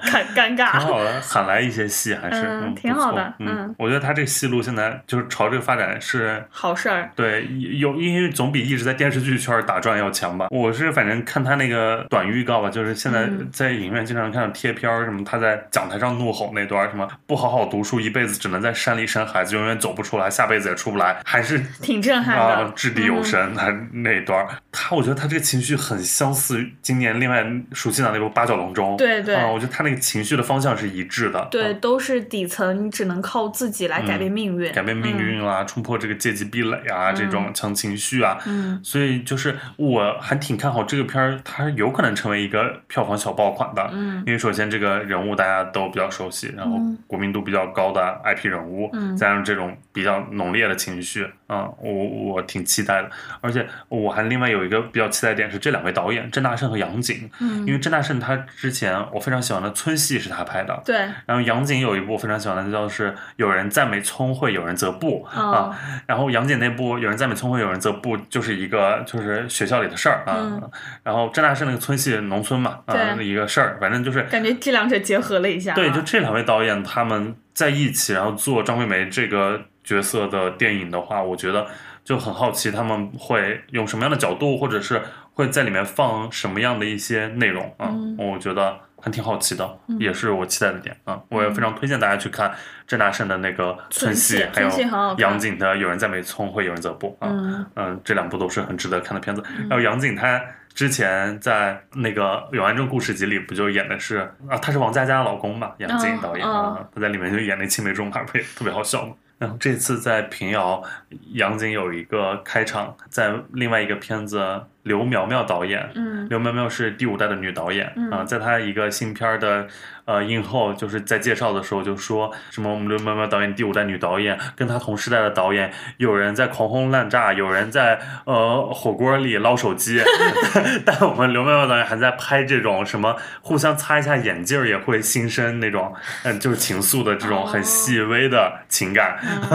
很尴尬。挺好的，喊来一些戏还是嗯挺好的。嗯，我觉得他这个戏路现在就是朝这个发展是好事儿。对，有因为总比一直在电视剧圈打转要强吧。我是反正看他那个短预告吧，就是现在在影院经常看到贴片儿什么，他在讲台上怒吼那段什么不好好读书，一辈子只能在山里生孩子，永远走不出来，下辈子也出不来，还是挺震撼的。掷地有声，他那段他我觉得他这个情绪很相似。今年另外暑期档那部《八角笼中》，对对，啊我觉得他那个情绪的方向是一致的，对，都是底层，你只能靠自己来改变命运，改变命运啦，冲破这个阶级壁垒啊，这种强情绪啊，嗯，所以就是我还挺看好这个片儿，它有可能成为一个票房小爆款的，嗯，因为首先这个人物大家都比较熟悉，然后国民度比较高的 IP 人物，嗯，加上这种比较浓烈的情绪，嗯，我我挺期待的，而且我还另外有一个比较期待点是这两位导演郑大。和杨景，嗯，因为郑大圣他之前我非常喜欢的村戏是他拍的，对。然后杨景有一部非常喜欢的叫是有人赞美聪慧，有人则不啊。然后杨景那部有人赞美聪慧，有人则不，就是一个就是学校里的事儿啊。然后郑大圣那个村戏农村嘛，啊，一个事儿，反正就是感觉这两者结合了一下。对，就这两位导演他们在一起，然后做张桂梅这个角色的电影的话，我觉得就很好奇他们会用什么样的角度，或者是。会在里面放什么样的一些内容啊？我觉得还挺好奇的，也是我期待的点啊！我也非常推荐大家去看郑大圣的那个《村戏》，还有杨景的《有人在没葱会有人则不》啊，嗯嗯，这两部都是很值得看的片子。然后杨景他之前在那个《永安镇故事集》里不就演的是啊，他是王佳佳的老公嘛，杨景导演嗯啊，他在里面就演那青梅竹马，不也特别好笑吗？然后这次在平遥，杨景有一个开场，在另外一个片子，刘苗苗导演，嗯。刘苗苗是第五代的女导演嗯。啊，在她一个新片的呃映后，就是在介绍的时候就说什么我们刘苗苗导演第五代女导演，跟她同时代的导演，有人在狂轰滥炸，有人在呃火锅里捞手机，但我们刘苗苗导演还在拍这种什么互相擦一下眼镜也会心生那种嗯、就是情愫的这种很细微的情感，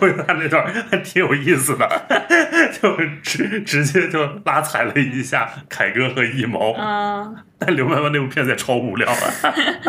我觉得他那段还挺有意思的，就直直直接就拉踩了一下凯哥和一毛。但刘妈妈那部片子也超无聊啊。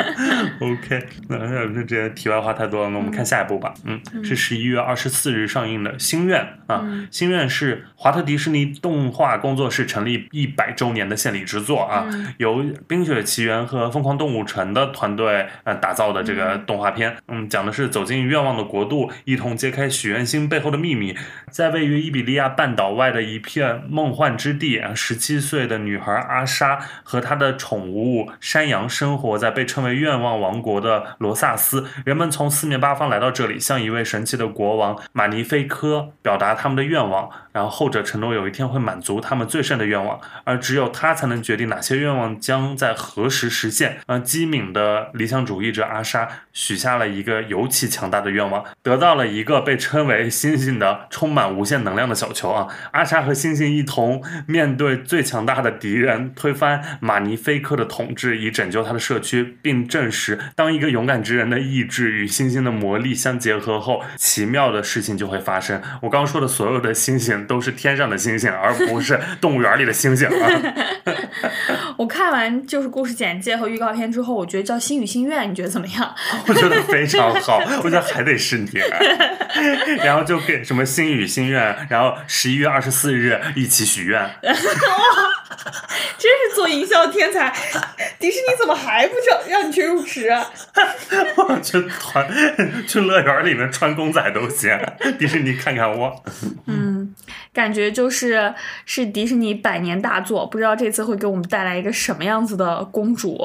OK，那那这题外话太多了，那我们看下一部吧。嗯，是十一月二十四日上映的《心愿》啊，嗯心愿》是华特迪士尼动画工作室成立一百周年的献礼之作啊，嗯由《冰雪奇缘》和《疯狂动物城》的团队呃打造的这个动画片。嗯，讲的是走进愿望的国度，一同揭开许愿星背后的秘密。在位于伊比利亚半岛外的一片梦幻之地，啊，十七岁的女孩阿莎和她的宠物山羊生活在被称为愿望王国的罗萨斯。人们从四面八方来到这里，向一位神奇的国王马尼菲科表达他们的愿望，然后后者承诺有一天会满足他们最深的愿望，而只有他才能决定哪些愿望将在何时实现。呃，机敏的理想主义者阿莎许下了一个尤其强大的愿望，得到了一个被称为星星的充满无限能量的小球啊！阿莎和星星一同面对最强大的敌人，推翻马尼菲科的统治，以拯救他的社区，并证实当一个勇敢之人的意志与星星的魔力相结合后，奇妙的事情就会发生。我刚刚说的所有的星星都是天上的星星，而不是动物园里的星星啊！我看完就是故事简介和预告片之后，我觉得叫《星语心愿》，你觉得怎么样？我觉得非常好，我觉得还得是你，然后就给什么星语心愿，然后十一月二十四日一起许愿，真是做营销天才！迪士尼怎么还不让让你去入职啊？我去团 去乐园里面穿公仔都行，迪士尼看看我，嗯，感觉就是是迪士尼百年大作，不知道这次会给我们带来一个什么样子的公主。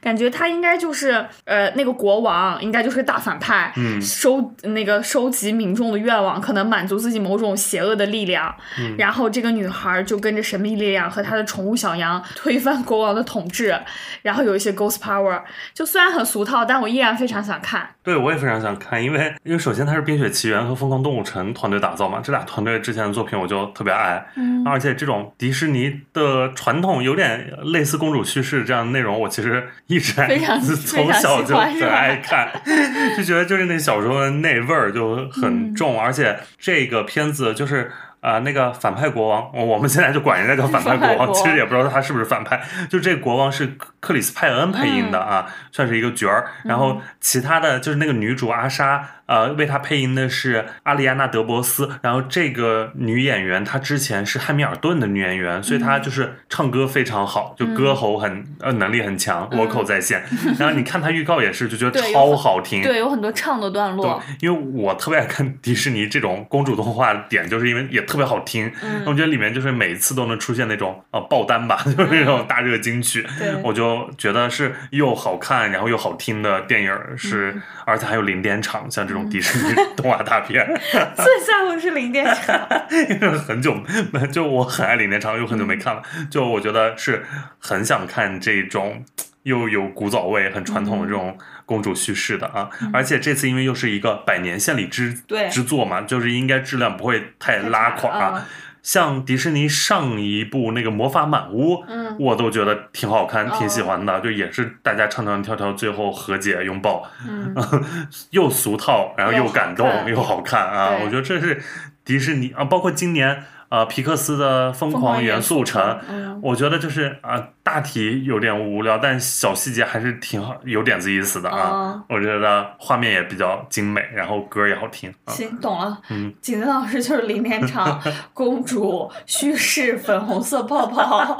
感觉她应该就是呃那个国王，应该就是个大反派，嗯收那个收集民众的愿望，可能满足自己某种邪恶的力量。嗯然后这个女孩就跟着神秘力量和她的宠物小羊推翻国王的统治，然后有一些 ghost power。就虽然很俗套，但我依然非常想看。对我也非常想看，因为因为首先它是《冰雪奇缘》和《疯狂动物城》团队打造嘛，这俩团队之前的作品我就特别爱，嗯而且这种迪士尼的传统有点类似公主叙事这样的内容，我其实一直 从小就很爱看，就觉得就是那小时候的那味儿就很重，而且这个片子就是。啊、那个反派国王，我我们现在就管人家叫反派国王，其实也不知道他是不是反派。就这国王是克克里斯派恩配音的啊，算是一个角儿。然后其他的就是那个女主阿莎，呃，为她配音的是阿丽安娜德伯斯。然后这个女演员她之前是汉密尔顿的女演员，所以她就是唱歌非常好，就歌喉很呃能力很强，vocal 在线。然后你看她预告也是，就觉得超好听。对，有很多唱的段落。因为我特别爱看 迪士尼这种公主动画点，就是因为也特别好听。嗯我觉得里面就是每一次都能出现那种呃爆单吧，就是那种大热金曲，对我就觉得是又好看，然后又好听的电影，是、嗯而且还有零点场，像这种迪士尼动画大片，最在乎的是零点场。因为很久就我很爱零点场，又很久没看了，就我觉得是很想看这种。又有古早味、很传统的这种公主叙事的啊，而且这次因为又是一个百年献礼之对。之作嘛，就是应该质量不会太拉垮、啊像迪士尼上一部那个《魔法满屋》，嗯我都觉得挺好看、哦挺喜欢的，就也是大家唱唱跳跳，最后和解拥抱，嗯，又俗套，然后又感动看又好看啊！我觉得这是迪士尼啊，包括今年。呃皮克斯的《疯疯狂元元素城》嗯，我觉得就是啊、大体有点无聊，但小细节还是挺好，有点子意思的啊。哦我觉得画面也比较精美，然后歌也好听啊。行，懂了。嗯，景子老师就是里面场公主、叙事、粉红色泡泡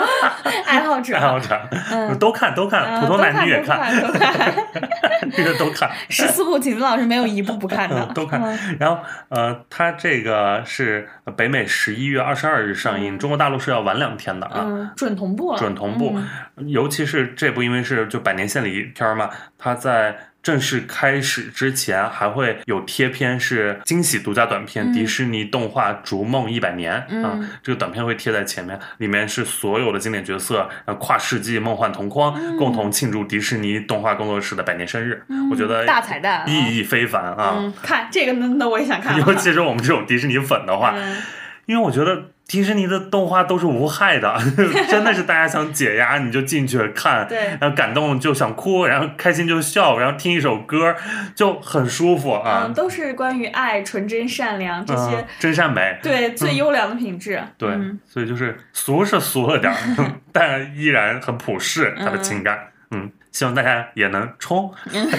爱好者，爱好者、嗯都看都看，嗯普通男女也都看，都看。这个都看。十四部景子老师没有一部不看的嗯，都看嗯然后呃，他这个是北美十一月二十二日上映，嗯。中国大陆是要晚两天的啊。嗯，准同步了，准同步。嗯。尤其是这部，因为是就百年献礼片儿嘛，它在正式开始之前还会有贴片，是惊喜独家短片，嗯。迪士尼动画《逐梦一百年》啊嗯，这个短片会贴在前面，里面是所有的经典角色，呃，跨世纪梦幻同框，共同庆祝迪士尼动画工作室的百年生日，我觉得嗯大彩蛋啊。意义非凡啊。嗯，看这个那那我也想看，尤其是我们这种迪士尼粉的话，嗯因为我觉得迪士尼的动画都是无害的，真的是大家想解压你就进去看，对然后感动就想哭，然后开心就笑，然后听一首歌就很舒服啊嗯，，都是关于爱、纯真、善良这些嗯，真善美。对最优良的品质，对，嗯所以就是俗是俗了点儿，但依然很普世他的情感。嗯，希望大家也能冲，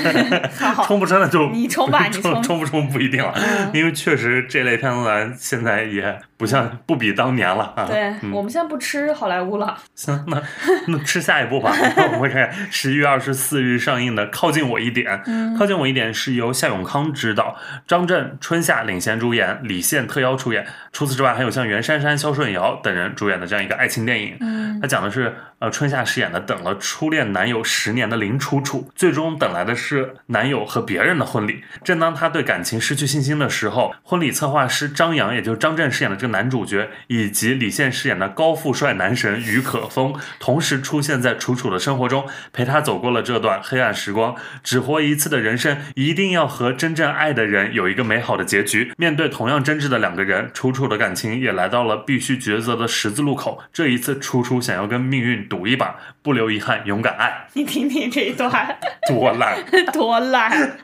好，冲不冲的就你冲吧你冲冲冲不冲不一定了，嗯因为确实这类片子呢现在也不像不比当年了啊。对嗯我们现在不吃好莱坞了，行，那那吃下一步吧。我们会看十一月二十四日上映的《靠近我一点》。嗯靠近我一点》是由夏永康执导，张震、春夏领衔主演，李现特邀出演。除此之外，还有像袁姗姗、肖顺尧等人主演的这样一个爱情电影。嗯它讲的是，呃，春夏饰演的等了初恋男友十年的林楚楚，最终等来的是男友和别人的婚礼。正当她对感情失去信心的时候，婚礼策划师张扬，也就是张震饰演的这个男主角，以及李现饰演的高富帅男神于可风，同时出现在楚楚的生活中，陪她走过了这段黑暗时光。只活一次的人生，一定要和真正爱的人有一个美好的结局。面对同样真挚的两个人，楚楚的感情也来到了必须抉择的十字路口。这一次，楚楚想要跟命运赌一把，不留遗憾，勇敢爱。你听听这一段 多烂，多烂，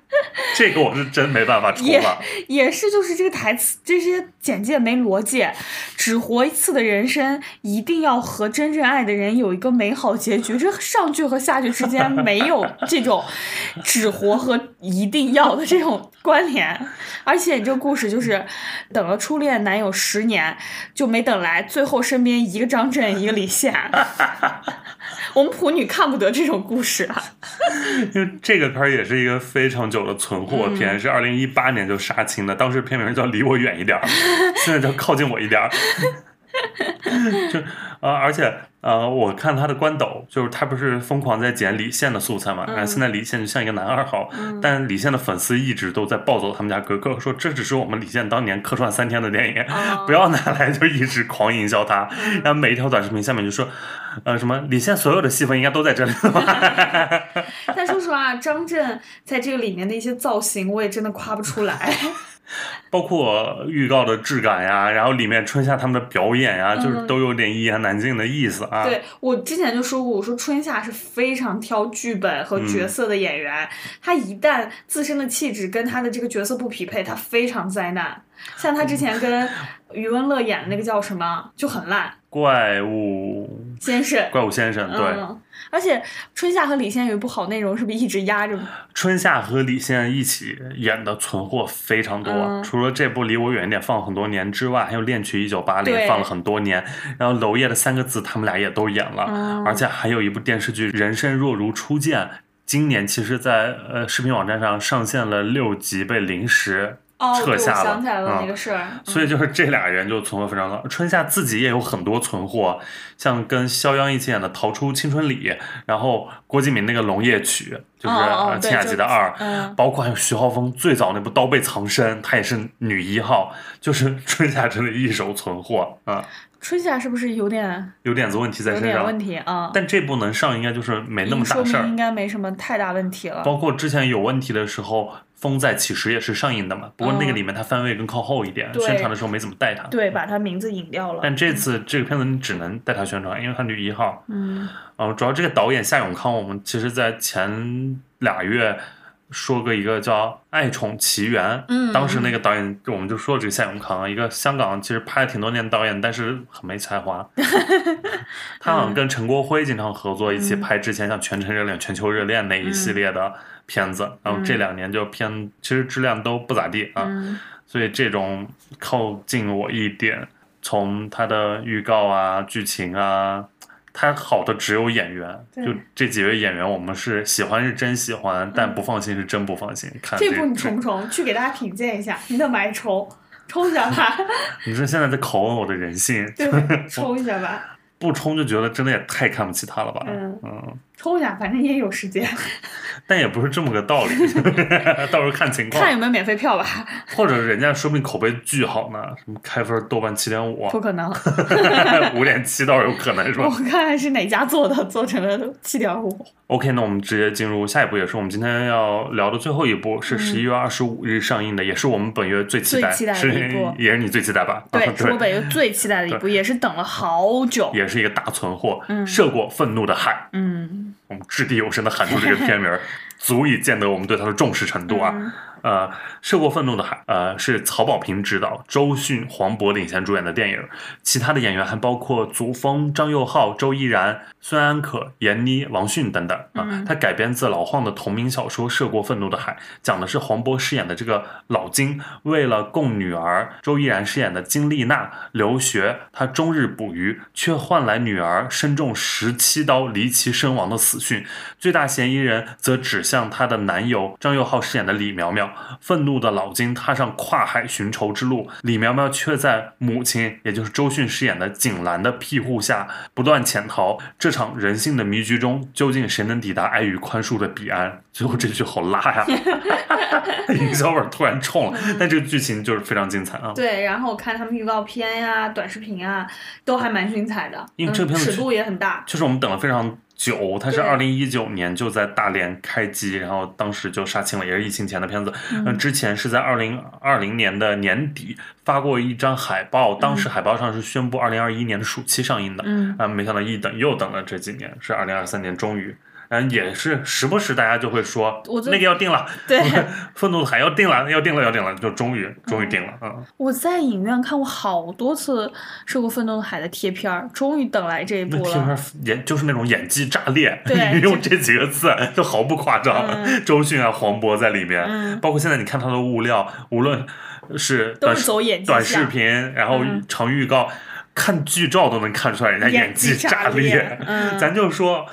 这个我是真没办法抽也了。也是就是这个台词这些简介没逻辑，只活一次的人生，一定要和真正爱的人有一个美好结局。这上句和下句之间 没有这种只活和一定要的这种关联，而且你这个故事就是等了初恋男友十年，就没等来，最后身边一个张震，一个李现。我们普女看不得这种故事啊！因为这个片儿也是一个非常久的存货嗯片，是二零一八年就杀青的，当时片名叫《离我远一点儿》，现在叫《靠近我一点儿》。就呃，而且呃，我看他的官抖，就是他不是疯狂在剪李现的素材嘛，然后现在李现就像一个男二号，但李现的粉丝一直都在暴走他们家哥哥，说这只是我们李现当年客串三天的电影，哦 不要拿来就一直狂营销他，然后每一条短视频下面就说，呃，什么李现所有的戏份应该都在这里了吧。但说实话，张震在这个里面的一些造型，我也真的夸不出来。包括预告的质感呀，然后里面春夏他们的表演呀，就是都有点一言难尽的意思啊。嗯对我之前就说过，我说春夏是非常挑剧本和角色的演员，他一旦自身的气质跟他的这个角色不匹配，他非常灾难。像他之前跟余文乐演的那个叫什么，就很烂，怪物先生。怪物先生，对，嗯，而且春夏和李现有一部好内容，是不是一直压着？春夏和李现一起演的存货非常多。嗯除了这部离我远一点放了很多年之外，还有《恋曲一九八零》放了很多年，然后娄烨的三个字他们俩也都演了，嗯而且还有一部电视剧《人生若如初见》。今年其实在，呃视频网站上上线了六集，被临时哦，对，我撤下了。想起来了、嗯那个事儿。所以就是这俩人就存货非常高。春夏自己也有很多存货，像跟肖央一起演的《逃出青春里》，然后郭敬明那个《龙夜曲》，就是哦哦呃《对青雅集》的二，嗯包括还有徐浩峰最早那部《刀背藏身》，她也是女一号，就是 春夏真的一手存货啊，春夏是不是有点有点子问题在身有点问上。题啊？但这部能上，应该就是没那么大事儿应。该没什么太大问题了。包括之前有问题的时候，《风再起时》也是上映的嘛，不过那个嗯里面它番位更靠后一点，对宣传的时候没怎么带它。对，把他名字引掉了。但这次这个片子你只能带它宣传，因为它女一号。嗯呃，主要这个导演夏永康，我们其实在前俩月说过一个叫《爱宠奇缘》，嗯当时那个导演我们就说这个夏永康，一个香港其实拍了挺多年导演，但是很没才华。他好像跟陈国辉经常合作，一起拍之前像《全城热恋》《全球热恋》那一系列的片子，然后这两年就偏其实质量都不咋地啊。嗯所以这种靠近我一点，从它的预告啊、剧情啊，它好的只有演员，就这几位演员，我们是喜欢是真喜欢，但不放心是真不放心。看这部你这冲不冲？去给大家品鉴一下，你怎么还冲？冲一下吧，你说现在在拷问我的人性，对，冲一下吧，不冲就觉得真的也太看不起他了吧？嗯嗯，冲一下，反正也有时间，但也不是这么个道理，到时候看情况看，有没有免费票吧，或者人家说不定口碑巨好呢，什么开分豆瓣七点五，不可能。五点七倒是有可能是吧我？看看是哪家做的，做成了七点五。OK，那我们直接进入下一步，也是我们今天要聊的最后一部，嗯是十一月二十五日上映的，也是我们本月最期待，最期待的是一部也是你最期待吧？对啊，是我本月最期待的一部，也是等了好久。也是一个大存货，涉过愤怒的海，嗯我们掷地有声的喊出这个片名，足以见得我们对他的重视程度啊。呃，《涉过愤怒的海》呃是曹保平执导，周迅、黄渤领衔主演的电影。其他的演员还包括祖峰、张佑浩、周依然、孙安可、闫妮、王迅等等啊。它改编自老晃的同名小说《涉过愤怒的海》，讲的是黄渤饰演的这个老金为了供女儿周依然饰演的金丽娜留学，他终日捕鱼，却换来女儿身中十七刀离奇身亡的死讯。最大嫌疑人则指向她的男友张佑浩饰演的李苗苗。愤怒的老金踏上跨海寻仇之路，李苗苗却在母亲，也就是周迅饰演的景兰的庇护下不断潜逃。这场人性的迷局中，究竟谁能抵达爱与宽恕的彼岸？最后这句好拉呀，营销味儿突然冲了，但这个剧情就是非常精彩啊！对，然后我看他们预告片呀、短视频啊，都还蛮精彩的，嗯因为这片子尺度也很大。就是我们等了非常久，它是对二零一九年就在大连开机，然后当时就杀青了，也是疫情前的片子。嗯，之前是在二零二零年的年底发过一张海报，当时海报上是宣布二零二一年的暑期上映的。嗯啊，没想到一等又等了这几年，是二零二三年终于。嗯，也是时不时大家就会说我那个要定了，对，愤怒的海要定了，要定了，要定了，就终于终于定了啊！我在影院看过好多次《涉过愤怒的海》的贴片儿，终于等来这一部了。那贴片演就是那种演技炸裂，对 用这几个字就毫不夸张。嗯周迅啊、黄渤在里面，嗯包括现在你看他的物料，无论是短都是走演技短视频，然后嗯长预告，看剧照都能看出来人家演技技炸裂裂。嗯咱就说，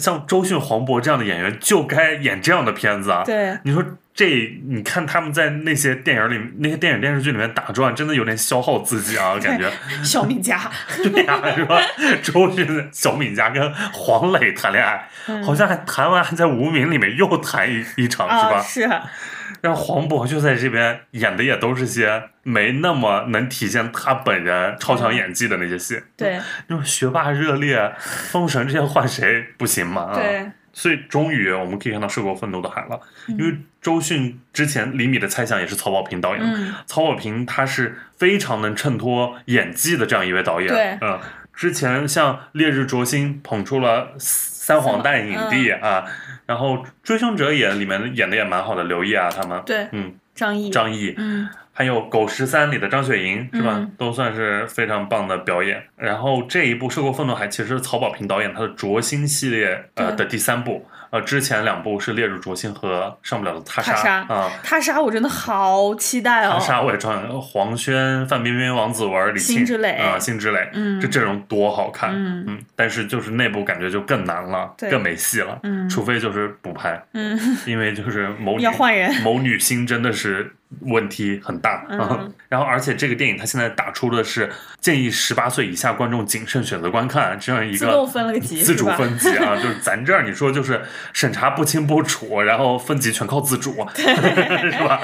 像周迅、黄渤这样的演员就该演这样的片子啊。对，你说这，你看他们在那些电影里、那些电影电视剧里面打转，真的有点消耗自己啊，感觉。小敏家，对呀、是吧？周迅、小敏家跟黄磊谈恋爱，好像还谈完还在《无名》里面又谈一一场，是啊，吧？是，然后黄渤就在这边演的也都是些没那么能体现他本人超强演技的那些戏。对那种学霸热烈、封神这些换谁不行嘛？啊，对，所以终于我们可以看到《涉过愤怒的海》了，嗯。因为周迅之前李米的猜想也是曹保平导演，嗯。曹保平他是非常能衬托演技的这样一位导演。对。嗯，之前像《烈日灼心》捧出了三黄带影帝嗯。啊，然后《追凶者也》里面演的也蛮好的，刘烨啊他们，对，嗯，张译，张译，嗯还有《狗十三》里的张雪迎是吧，嗯。都算是非常棒的表演。然后这一部《涉过愤怒海》其实是曹保平导演他的《灼心》系列呃的第三部，呃之前两部是《烈日灼心》和《上不了的他他杀》啊。他杀我真的好期待他哦，杀我也穿黄轩、范冰冰、王子文、李沁啊，辛芷蕾，嗯这阵容多好看，嗯。但是就是内部感觉就更难了，对更没戏了，嗯。除非就是补拍，嗯，因为就是某女要换人某女星真的是问题很大。然后，而且这个电影它现在打出的是建议十八岁以下观众谨慎选择观看这样一个分了个级，自主分级啊，就是咱这儿你说就是审查不清不楚，然后分级全靠自主，是吧？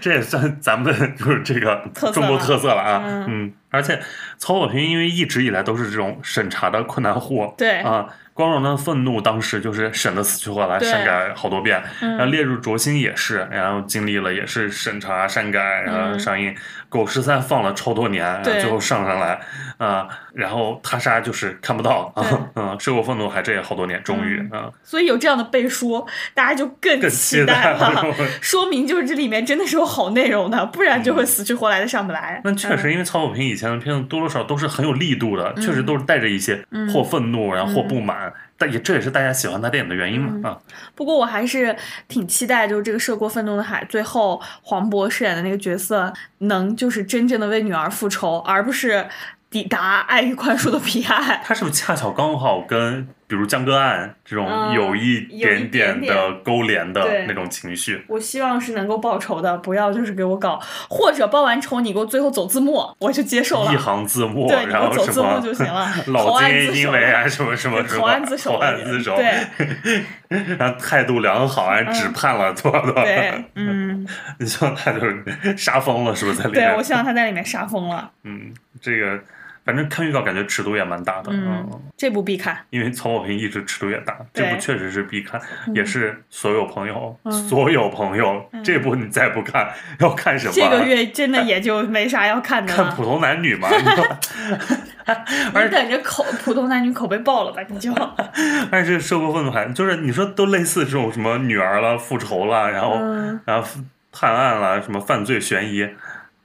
这也算咱们就是这个中国特色了啊。嗯。嗯，而且曹保平因为一直以来都是这种审查的困难户，对啊。光荣的愤怒当时就是审的死去活来，删改好多遍。嗯然后列入卓心也是，然后经历了也是审查、删改，然后上映。狗十三放了超多年，然后最后上上来啊、然后他杀就是看不到啊对，嗯，涉过愤怒还这也好多年，终于啊，所以有这样的背书，大家就更更期期待了 了。说明就是这里面真的是有好内容的，不然就会死去活来的上不来。嗯那确实，因为曹保平以前的片子多多少少都是很有力度的，确实都是带着一些或愤怒，然后或不满，但也这也是大家喜欢他电影的原因嘛啊。不过我还是挺期待，就是这个涉过愤怒的海，最后黄渤饰演的那个角色能就是真正的为女儿复仇，而不是抵达爱与宽恕的彼岸。他是不是恰巧刚好跟比如江歌案这种嗯有一点点点的勾连的那种情绪？我希望是能够报仇的，不要就是给我搞，或者报完仇你给我最后走字幕，我就接受了一。行字幕，对，然后走字幕就行了。老投案因为啊什么什么什么投案自首投案自首，对 然后态度良好，还只判了多少多少？对，嗯，你希望他就是杀疯了，是不是在里面对，我？希望他在里面杀疯了。嗯，这个反正看预告感觉尺度也蛮大的，嗯，这部必看。因为曹保平一直尺度也大，这部确实是必看，也是所有朋友，嗯所有朋友，这部你再不看要看什么？这个月 真的也就没啥要看的了。看普通男女嘛，你说你等着口普通男女口碑爆了吧，你就。但是涉过愤怒还就是你说都类似这种什么女儿了、复仇了，然后、嗯然后探案了，什么犯罪悬疑，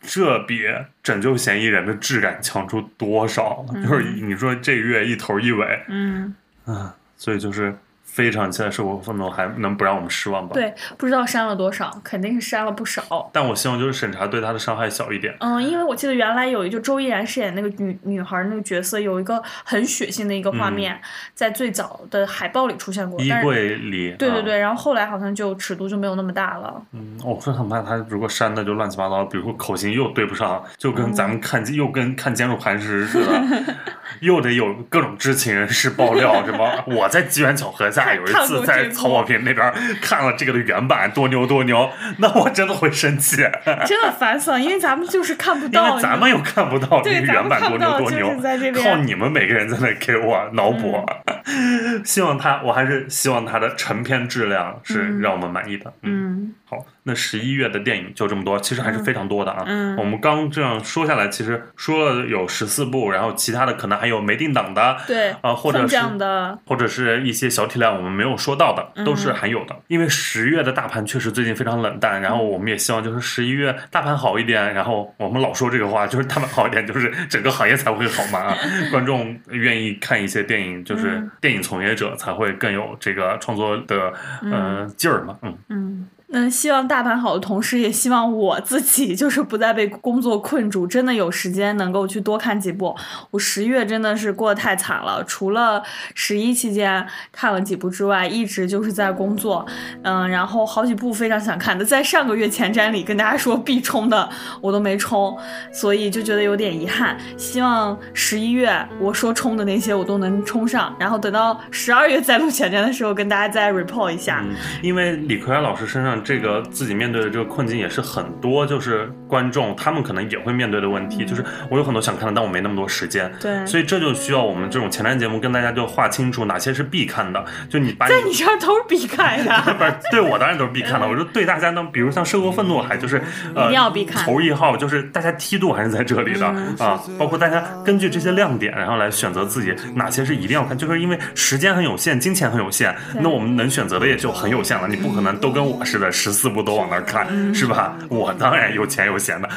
这比拯救嫌疑人的质感强出多少？就是你说这个月一头一尾，嗯，啊，所以就是非常期待涉过愤怒还能不让我们失望吧？。对，不知道删了多少，肯定是删了不少。但我希望就是审查对他的伤害小一点。嗯，因为我记得原来有一就周依然饰演那个女女孩那个角色，有一个很血腥的一个画面，在最早的海报里出现过。嗯衣柜里，啊对对对，然后后来好像就尺度就没有那么大了。嗯，我会很怕他如果删的就乱七八糟，比如说口型又对不上，就跟咱嗯们看、又跟看《坚如磐石》似的，又得有各种知情人士爆料，什么 我在机缘巧合下有一次在这部曹保平那边看了这个的原版，多牛多牛，那我真的会生气，真的烦死了，因为咱们就是看不 因到。为咱们又看不到这个原版多牛多牛，靠你们每个人在那给我脑补。希望他，我还是希望他的成片质量是让我们满意的。嗯好，那十一月的电影就这么多，其实还是非常多的啊。嗯我们刚这样说下来，其实说了有十四部，然后其他的可能还有没定档的，对啊，或者是的，或者是一些小体量我们没有说到的，都嗯是还有的。因为十月的大盘确实最近非常冷淡，然后我们也希望就是十一月大盘好一点，然后我们老说这个话，就是大盘好一点，就是整个行业才会好嘛。啊观众愿意看一些电影，就是嗯电影从业者才会更有这个创作的呃劲儿嘛。嗯，嗯。嗯，希望大盘好的同时，也希望我自己 就是不再被工作困住，真的有时间能够去多看几部。我十月真的是过得太惨了，除了十一期间看了几部之外，一直就是在工作。嗯，然后好几部非常想看的，在上个月前瞻里跟大家说必冲的，我都没冲，所以就觉得有点遗憾。希望十一月我说冲的那些我都能冲上，然后等到十二月再录前瞻的时候，跟大家再 report 一下。因为李逵老师身上这个自己面对的这个困境也是很多，就是观众他们可能也会面对的问题，就是我有很多想看的，但我没那么多时间。对所以这就需要我们这种前瞻节目跟大家就划清楚哪些是必看的，就你把在你这儿都是必看呀。不是对我当然都是必看的。我说对大家呢，比如像《涉过愤怒还》，就是呃一定要必看头一号，就是大家梯度还是在这里的、嗯啊。包括大家根据这些亮点，然后来选择自己哪些是一定要看，就是因为时间很有限，金钱很有限，那我们能选择的也就很有限了。你不可能都跟我似的，十四部都往那儿看，嗯是吧？我当然有钱有闲的，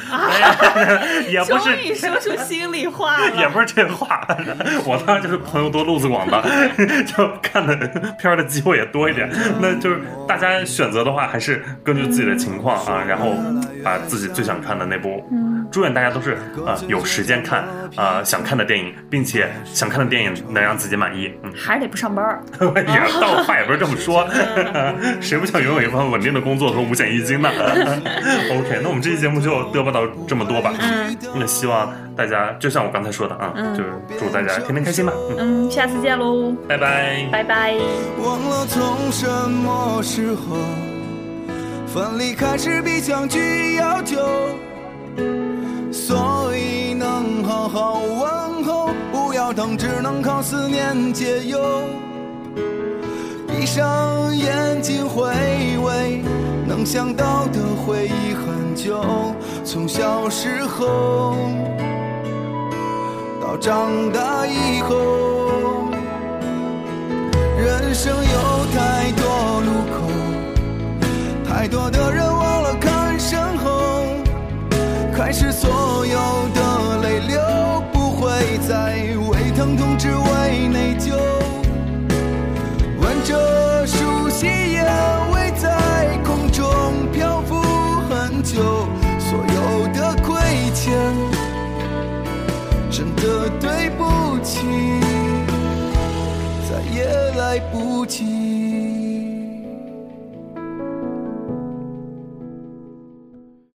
也不终是于说出心里话了。也不是这话，我当然就是朋友多路子广的，就看的片儿的机会也多一点。那就是大家选择的话，还是根据自己的情况啊，然后把自己最想看的那部。祝愿大家都是呃有时间看啊、呃想看的电影，并且想看的电影能让自己满意。嗯，还是得不上班儿。也倒话也不是这么说，谁不想拥有一份稳定的工作和五险一金呢？OK，那我们这期节目就嘚啵到这么多吧。嗯，那希望大家就像我刚才说的啊，就是祝大家天天开心吧。嗯，嗯，下次见喽，拜拜。拜拜。忘了从什么时候分离开始比相聚要久，所以能好好问候，不要等，只能靠思念解忧。闭上眼睛回味，能想到的回忆很久，从小时候到长大以后，人生有太多路口，太多的人忘了看身后，开始所有的泪流，不会再为疼痛只为内疚。对不起，再也来不及。